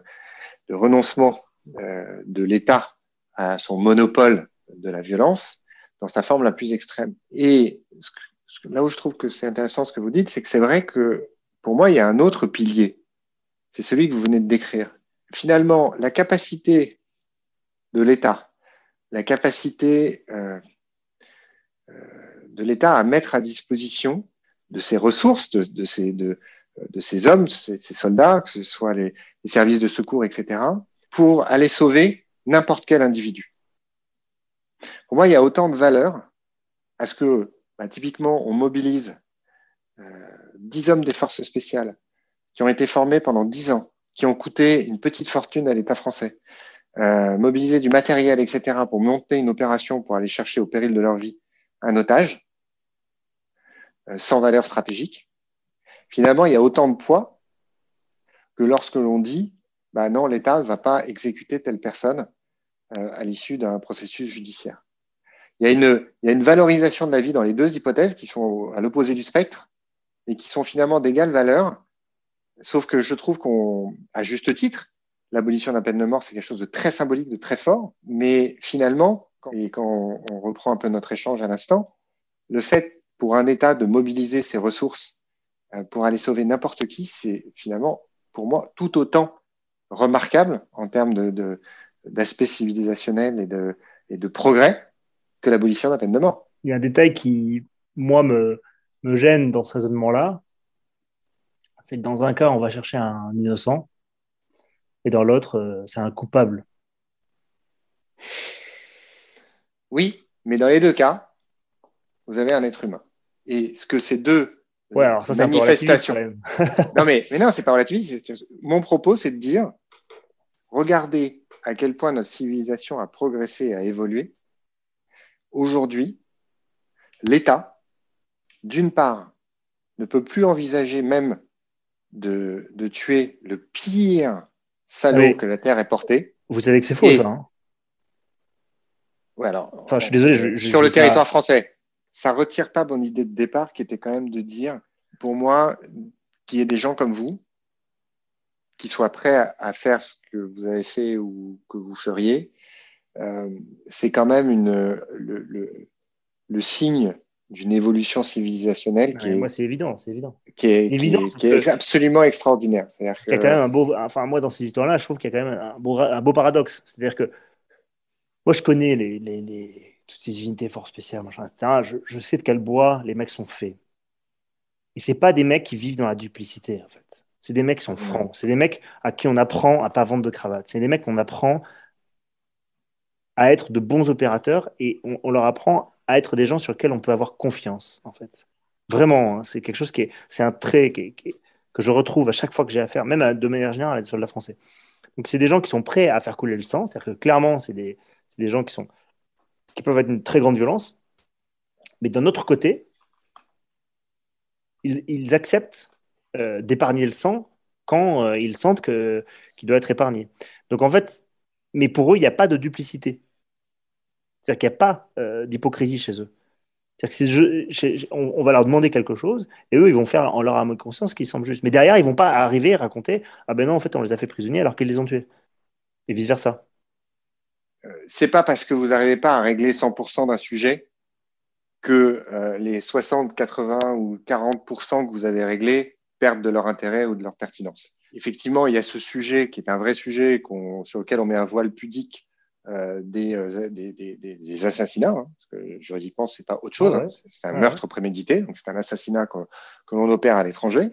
de renoncement de l'État à son monopole de la violence dans sa forme la plus extrême. Et ce que, là où je trouve que c'est intéressant ce que vous dites, c'est que c'est vrai que pour moi, il y a un autre pilier. C'est celui que vous venez de décrire. Finalement, la capacité de l'État, la capacité euh, euh, de l'État à mettre à disposition de ses ressources, de, ses, de, de ses hommes, ses, ses, soldats, que ce soit les, les services de secours, etc., pour aller sauver n'importe quel individu. Pour moi, il y a autant de valeur à ce que bah, typiquement, on mobilise euh, 10 hommes des forces spéciales qui ont été formés pendant 10 ans, qui ont coûté une petite fortune à l'État français, euh, mobiliser du matériel, etc., pour monter une opération pour aller chercher au péril de leur vie un otage, euh, sans valeur stratégique. Finalement, il y a autant de poids que lorsque l'on dit, bah non, l'État ne va pas exécuter telle personne euh, à l'issue d'un processus judiciaire il y, a une, il y a une valorisation de la vie dans les deux hypothèses qui sont à l'opposé du spectre et qui sont finalement d'égale valeur. Sauf que je trouve qu'on, à juste titre, l'abolition de la peine de mort, c'est quelque chose de très symbolique, de très fort. Mais finalement, et quand on reprend un peu notre échange à l'instant, le fait pour un État de mobiliser ses ressources euh, pour aller sauver n'importe qui, c'est finalement, pour moi, tout autant remarquable en termes de, d'aspect civilisationnel et de, et de progrès que l'abolition de la peine de mort. Il y a un détail qui, moi, me, me gêne dans ce raisonnement-là. C'est que dans un cas, on va chercher un innocent et dans l'autre, euh, c'est un coupable. Oui, mais dans les deux cas, vous avez un être humain. Et ce que ces deux ouais, alors ça, manifestations. non, mais, mais non, c'est pas relativiste. Mon propos, c'est de dire regardez à quel point notre civilisation a progressé, a évolué. Aujourd'hui, l'État, d'une part, ne peut plus envisager même de, de tuer le pire salaud que la Terre ait porté. Vous savez que c'est faux, ça. Hein ouais, alors, enfin, je suis désolé. Je, sur le territoire français, ça retire pas mon idée de départ qui était quand même de dire, pour moi, qu'il y ait des gens comme vous qui soient prêts à, faire ce que vous avez fait ou que vous feriez, euh, c'est quand même une, le, le, le signe d'une évolution civilisationnelle qui est, moi c'est évident c'est évident. qui est, évident, qui est, absolument extraordinaire. C'est quand même un beau enfin moi dans ces histoires là je trouve qu'il y a quand même un beau, un beau paradoxe. C'est à dire que moi je connais les, les, les, toutes ces unités forces spéciales machin etc je, je, sais de quel bois les mecs sont faits. Et c'est pas des mecs qui vivent dans la duplicité en fait. C'est des mecs qui sont francs. C'est des mecs à qui on apprend à pas vendre de cravate. C'est des mecs qu'on apprend à être de bons opérateurs et on, leur apprend à être des gens sur lesquels on peut avoir confiance, en fait. Vraiment, hein, c'est quelque chose qui est, c'est un trait que je retrouve à chaque fois que j'ai affaire, même de manière générale, à des soldats français. Donc, c'est des gens qui sont prêts à faire couler le sang, c'est-à-dire que clairement, c'est des, des, gens qui, sont, qui peuvent être une très grande violence, mais d'un autre côté, ils, acceptent euh, d'épargner le sang quand euh, ils sentent qu'il doit être épargné. Donc, en fait, mais pour eux, il n'y a pas de duplicité. C'est-à-dire qu'il n'y a pas euh, d'hypocrisie chez eux. C'est-à-dire que on, va leur demander quelque chose et eux, ils vont faire en leur âme conscience ce qui semble juste. Mais derrière, ils vont pas arriver à raconter Ah ben non, en fait, on les a fait prisonniers alors qu'ils les ont tués. Et vice-versa. Euh, c'est pas parce que vous n'arrivez pas à régler 100% d'un sujet que euh, les 60, 80 ou 40% que vous avez réglés perdent de leur intérêt ou de leur pertinence. Effectivement, il y a ce sujet qui est un vrai sujet sur lequel on met un voile pudique euh, euh, des, des, des, assassinats, hein, parce que juridiquement, c'est pas autre chose, hein. c'est un meurtre prémédité, donc c'est un assassinat que, que l'on opère à l'étranger.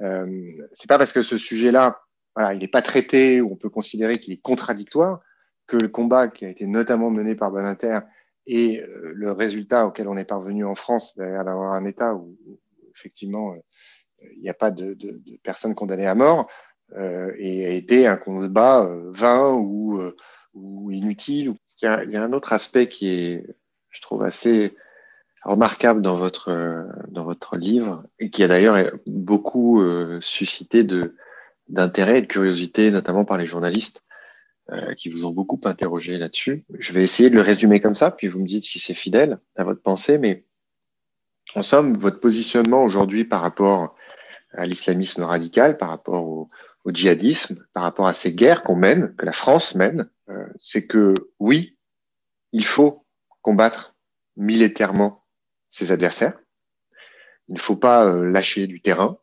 Euh, c'est pas parce que ce sujet-là, voilà, il n'est pas traité ou on peut considérer qu'il est contradictoire que le combat qui a été notamment mené par Boninter et euh, le résultat auquel on est parvenu en France, d'avoir un État où, effectivement il n'y a pas de, de, de, personnes condamnées à mort, euh, et a été un combat vain ou ou inutile. Il y, a, il y a un autre aspect qui est, je trouve, assez remarquable dans votre dans votre livre et qui a d'ailleurs beaucoup euh, suscité d'intérêt et de curiosité, notamment par les journalistes euh, qui vous ont beaucoup interrogé là-dessus. Je vais essayer de le résumer comme ça, puis vous me dites si c'est fidèle à votre pensée. Mais en somme, votre positionnement aujourd'hui par rapport à l'islamisme radical, par rapport au, au djihadisme, par rapport à ces guerres qu'on mène, que la France mène, euh, c'est que oui, il faut combattre militairement ses adversaires. Il ne faut pas euh, lâcher du terrain.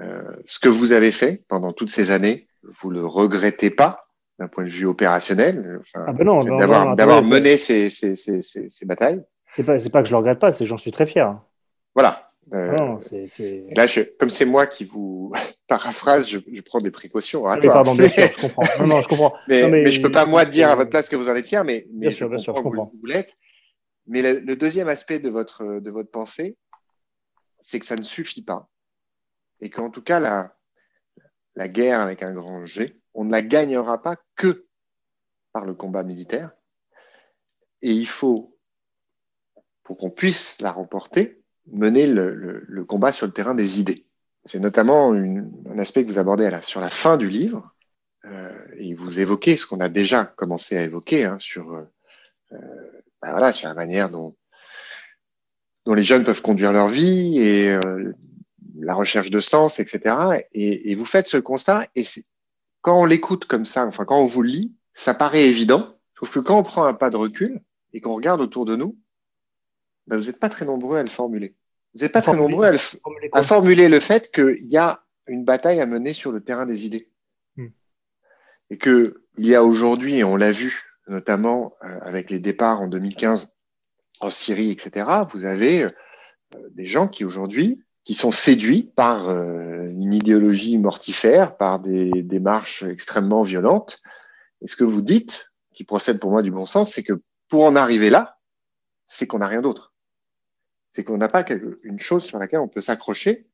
Euh, ce que vous avez fait pendant toutes ces années, vous le regrettez pas d'un point de vue opérationnel, enfin, ah ben d'avoir mené ces, ces, ces, ces batailles. C'est pas, pas que je le regrette pas, c'est j'en suis très fier. Voilà, euh, non, Là, je, comme c'est moi qui vous paraphrase, je, je prends des précautions. Hein, pardon, bien sûr, je comprends. Non, non, je comprends. mais, mais, je peux pas moi dire à votre place que vous en êtes fier, mais, mais bien je sûr, bien sûr, je comprends. Vous, vous l'êtes. Mais le, le, deuxième aspect de votre de votre pensée, c'est que ça ne suffit pas, et qu'en tout cas la la guerre avec un grand G, on ne la gagnera pas que par le combat militaire, et il faut pour qu'on puisse la remporter mener le, le, le, combat sur le terrain des idées. C'est notamment une, un aspect que vous abordez à la, sur la fin du livre, euh, et vous évoquez ce qu'on a déjà commencé à évoquer hein, sur, euh, ben voilà, sur la manière dont, dont les jeunes peuvent conduire leur vie et euh, la recherche de sens, etc. Et, et, vous faites ce constat, et quand on l'écoute comme ça, enfin quand on vous le lit, ça paraît évident, sauf que quand on prend un pas de recul et qu'on regarde autour de nous, ben, vous n'êtes pas très nombreux à le formuler. Vous n'êtes pas très nombreux à, formuler le fait qu'il y a une bataille à mener sur le terrain des idées. Hmm. Et qu'il y a aujourd'hui, et on l'a vu notamment euh, avec les départs en 2015 en Syrie, etc., vous avez euh, des gens qui aujourd'hui qui sont séduits par euh, une idéologie mortifère, par des démarches extrêmement violentes. Et ce que vous dites, qui procède pour moi du bon sens, c'est que pour en arriver là, c'est qu'on n'a rien d'autre. C'est qu'on n'a pas une chose sur laquelle on peut s'accrocher,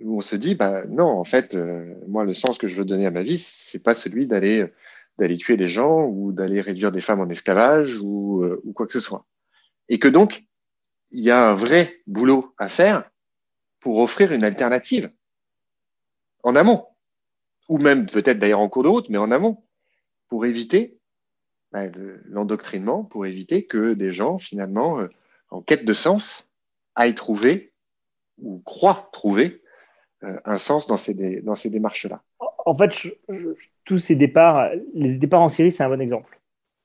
où on se dit, bah non, en fait, euh, moi, le sens que je veux donner à ma vie, c'est pas celui d'aller d'aller tuer des gens ou d'aller réduire des femmes en esclavage ou, euh, ou quoi que ce soit. Et que donc, il y a un vrai boulot à faire pour offrir une alternative. En amont, ou même peut-être d'ailleurs en cours de route, mais en amont, pour éviter bah, l'endoctrinement, pour éviter que des gens, finalement, euh, en quête de sens, aillent trouver ou croient trouver euh, un sens dans ces, dans ces démarches-là. En fait, tous ces départs, les départs en Syrie, c'est un bon exemple.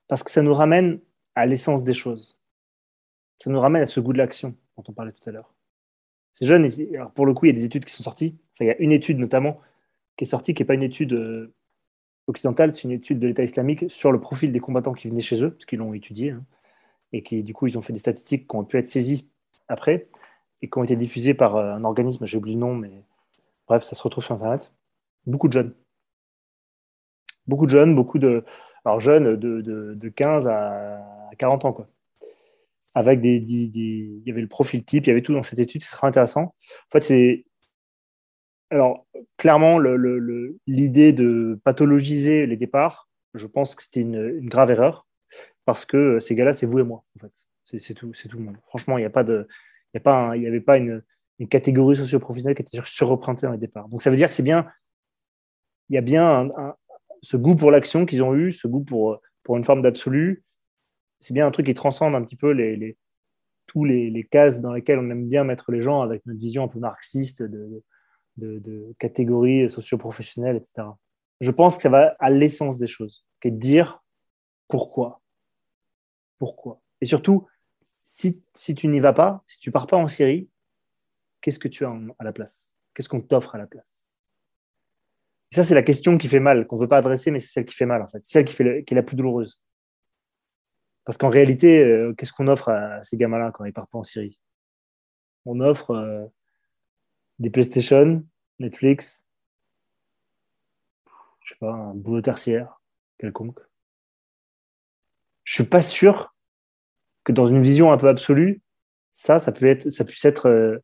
Parce que ça nous ramène à l'essence des choses. Ça nous ramène à ce goût de l'action dont on parlait tout à l'heure. Ces jeunes, alors pour le coup, il y a des études qui sont sorties. Enfin, il y a une étude notamment qui est sortie, qui n'est pas une étude euh, occidentale, c'est une étude de l'État islamique sur le profil des combattants qui venaient chez eux, parce qu'ils l'ont étudié, hein, et qui, du coup, ils ont fait des statistiques qui ont pu être saisies après, et qui ont été diffusées par euh, un organisme, j'ai oublié le nom, mais bref, ça se retrouve sur Internet. Beaucoup de jeunes. Beaucoup de jeunes, beaucoup de. Alors, jeunes de, de 15 à 40 ans, quoi avec des, il y avait le profil type, il y avait tout dans cette étude, c'est très intéressant. En fait, c'est alors clairement l'idée de pathologiser les départs, je pense que c'était une, grave erreur parce que ces gars-là, c'est vous et moi, en fait. C'est tout, tout le monde. Franchement, il n'y a pas de, il y a pas, il y avait pas une, catégorie socio-professionnelle qui était surreprésentée dans les départs. Donc ça veut dire que c'est bien, il y a bien ce goût pour l'action qu'ils ont eu, ce goût pour, pour une forme d'absolu, c'est bien un truc qui transcende un petit peu les, tous les, cases dans lesquelles on aime bien mettre les gens avec notre vision un peu marxiste de, de, catégories socio-professionnelles, etc. Je pense que ça va à l'essence des choses, qui est de dire pourquoi. Pourquoi Et surtout, si, tu n'y vas pas, si tu pars pas en Syrie, qu'est-ce que tu as à la place? Qu'est-ce qu'on t'offre à la place? Et ça, c'est la question qui fait mal, qu'on ne veut pas adresser, mais c'est celle qui fait mal, en fait. Celle qui, fait qui est la plus douloureuse. Parce qu'en réalité, euh, qu'est-ce qu'on offre à ces gamins-là quand ils partent pas en Syrie On offre euh, des PlayStation, Netflix, je sais pas, un boulot tertiaire quelconque. Je suis pas sûr que dans une vision un peu absolue, ça, ça, peut être, ça puisse être euh,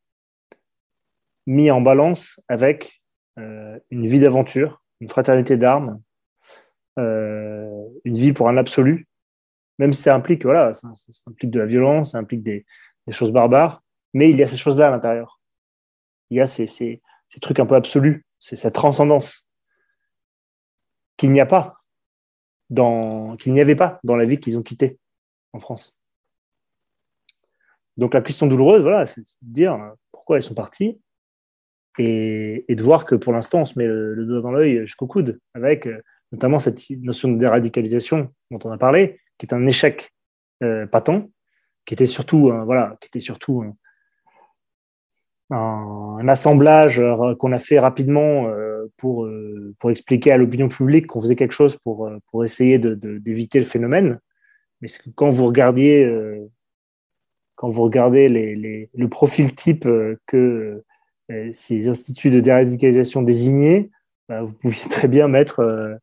mis en balance avec une vie d'aventure, une fraternité d'armes, une vie pour un absolu même si ça implique, voilà, ça, implique de la violence, ça implique des, choses barbares, mais il y a ces choses-là à l'intérieur. Il y a ces, ces, trucs un peu absolus, c'est cette transcendance qu'il n'y a pas qu'il n'y avait pas dans la vie qu'ils ont quittée en France. Donc la question douloureuse, voilà, c'est de dire pourquoi ils sont partis et, de voir que pour l'instant, on se met le, doigt dans l'œil jusqu'au coude avec euh, notamment cette notion de déradicalisation dont on a parlé, qui est un échec euh, patent, qui était surtout, euh, voilà, qui était surtout un, assemblage euh, qu'on a fait rapidement pour, pour expliquer à l'opinion publique qu'on faisait quelque chose pour, pour essayer d'éviter le phénomène. Mais quand vous regardiez, quand vous regardez les, le profil type que ces instituts de déradicalisation désignaient, bah, vous pouviez très bien mettre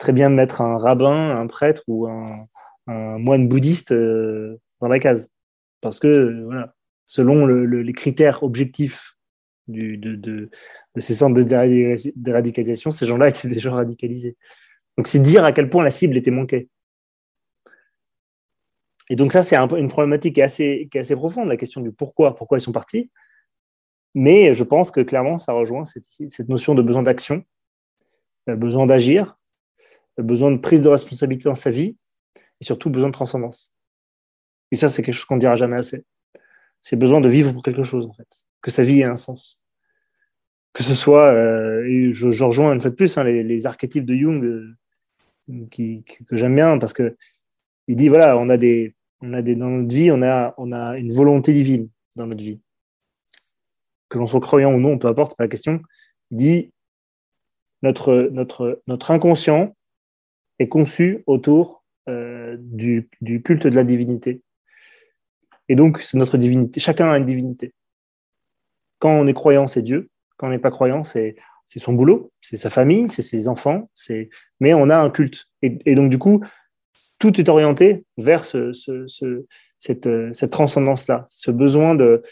très bien mettre un rabbin, un prêtre ou un, moine bouddhiste euh, dans la case. Parce que, voilà, selon les critères objectifs de, ces centres de déradicalisation, ces gens-là étaient déjà radicalisés. Donc, c'est dire à quel point la cible était manquée. Et donc, ça, c'est une problématique qui est, assez, profonde, la question du pourquoi, pourquoi ils sont partis. Mais je pense que clairement, ça rejoint cette, cette notion de besoin d'action, euh, besoin d'agir, besoin de prise de responsabilité dans sa vie et surtout besoin de transcendance. Et ça, c'est quelque chose qu'on ne dira jamais assez. C'est besoin de vivre pour quelque chose, en fait. Que sa vie ait un sens. Que ce soit, euh, je, rejoins une fois de plus hein, les, archétypes de Jung euh, que j'aime bien parce que il dit voilà, on a des, on a des, dans notre vie, on a, on a une volonté divine dans notre vie. Que l'on soit croyant ou non, peu importe, c'est pas la question. Il dit notre, notre, notre inconscient est conçu autour euh, du, du, culte de la divinité. Et donc, c'est notre divinité. Chacun a une divinité. Quand on est croyant, c'est Dieu. Quand on n'est pas croyant, c'est son boulot, c'est sa famille, c'est ses enfants. Mais on a un culte. Et, donc, du coup, tout est orienté vers ce, cette, transcendance-là, ce besoin de,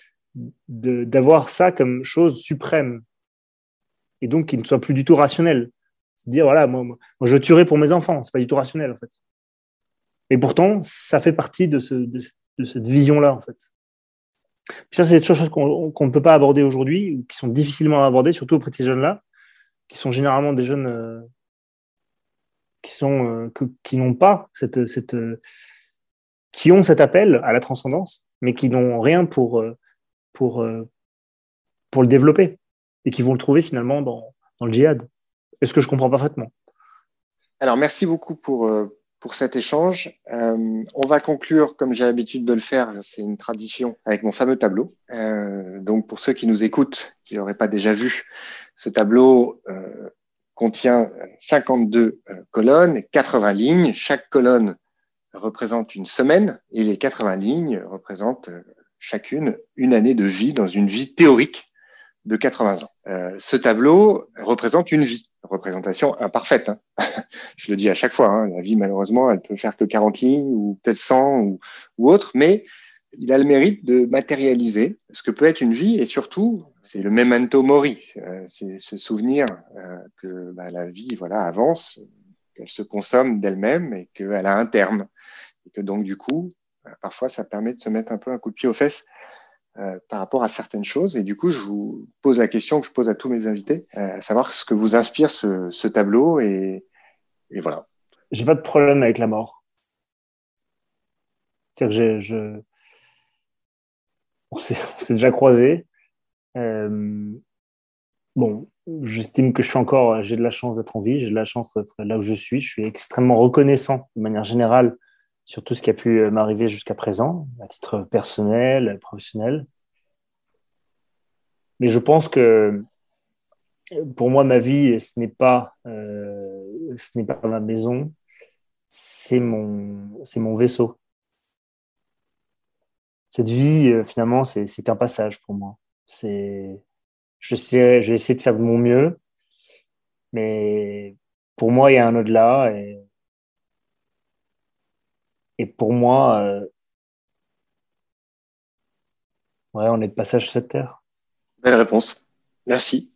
d'avoir ça comme chose suprême. Et donc, qu'il ne soit plus du tout rationnel. C'est dire, voilà, moi, je tuerai pour mes enfants. C'est pas du tout rationnel, en fait. Et pourtant, ça fait partie de, cette vision-là, en fait. Ça, c'est des choses qu'on ne peut pas aborder aujourd'hui, ou qui sont difficilement abordées, surtout auprès de ces jeunes-là, qui sont généralement des jeunes euh, qui, sont, euh, qui pas cette, cette euh, qui ont cet appel à la transcendance, mais qui n'ont rien pour, pour, pour le développer, et qui vont le trouver finalement dans, dans le djihad. Est-ce que je comprends parfaitement? Alors, merci beaucoup pour, pour cet échange. Euh, on va conclure, comme j'ai l'habitude de le faire, c'est une tradition, avec mon fameux tableau. Euh, donc pour ceux qui nous écoutent, qui n'auraient pas déjà vu, ce tableau euh, contient 52 euh, colonnes et 80 lignes. Chaque colonne représente une semaine et les 80 lignes représentent chacune une année de vie dans une vie théorique de 80 ans. Euh, ce tableau représente une vie, représentation imparfaite. Hein. Je le dis à chaque fois, hein, la vie malheureusement, elle peut faire que 40 lignes ou peut-être 100 ou, ou autre, mais il a le mérite de matérialiser ce que peut être une vie et surtout, c'est le memento mori, euh, c'est ce souvenir euh, que bah, la vie voilà avance, qu'elle se consomme d'elle-même et qu'elle a un terme. Et que donc du coup, parfois, ça permet de se mettre un peu un coup de pied aux fesses euh, par rapport à certaines choses. Et du coup, je vous pose la question que je pose à tous mes invités, euh, à savoir ce que vous inspire ce, tableau. Et, et voilà. J'ai pas de problème avec la mort. C'est-à-dire que je... on s'est déjà croisés. Euh, bon, j'estime que je suis encore, j'ai de la chance d'être en vie, j'ai de la chance d'être là où je suis. Je suis extrêmement reconnaissant de manière générale sur tout ce qui a pu euh, m'arriver jusqu'à présent, à titre personnel, professionnel. Mais je pense que pour moi, ma vie, ce n'est pas, euh, ce n'est pas ma maison, c'est mon, c'est mon vaisseau. Cette vie, euh, finalement, c'est, c'est qu'un passage pour moi. C'est, je vais essayer de faire de mon mieux, mais pour moi, il y a un au-delà et pour moi, euh, ouais, on est de passage sur cette terre. Belle réponse. Merci.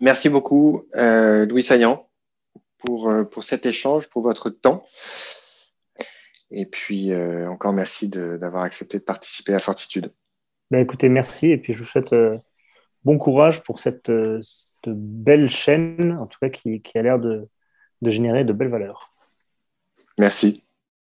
Merci beaucoup, euh, Louis Saillant, pour, euh, pour cet échange, pour votre temps. Et puis, encore merci d'avoir accepté de participer à Fortitude. Ben, écoutez, merci. Et puis, je vous souhaite bon courage pour cette, belle chaîne, en tout cas, qui, qui a l'air de, de générer de belles valeurs. Merci.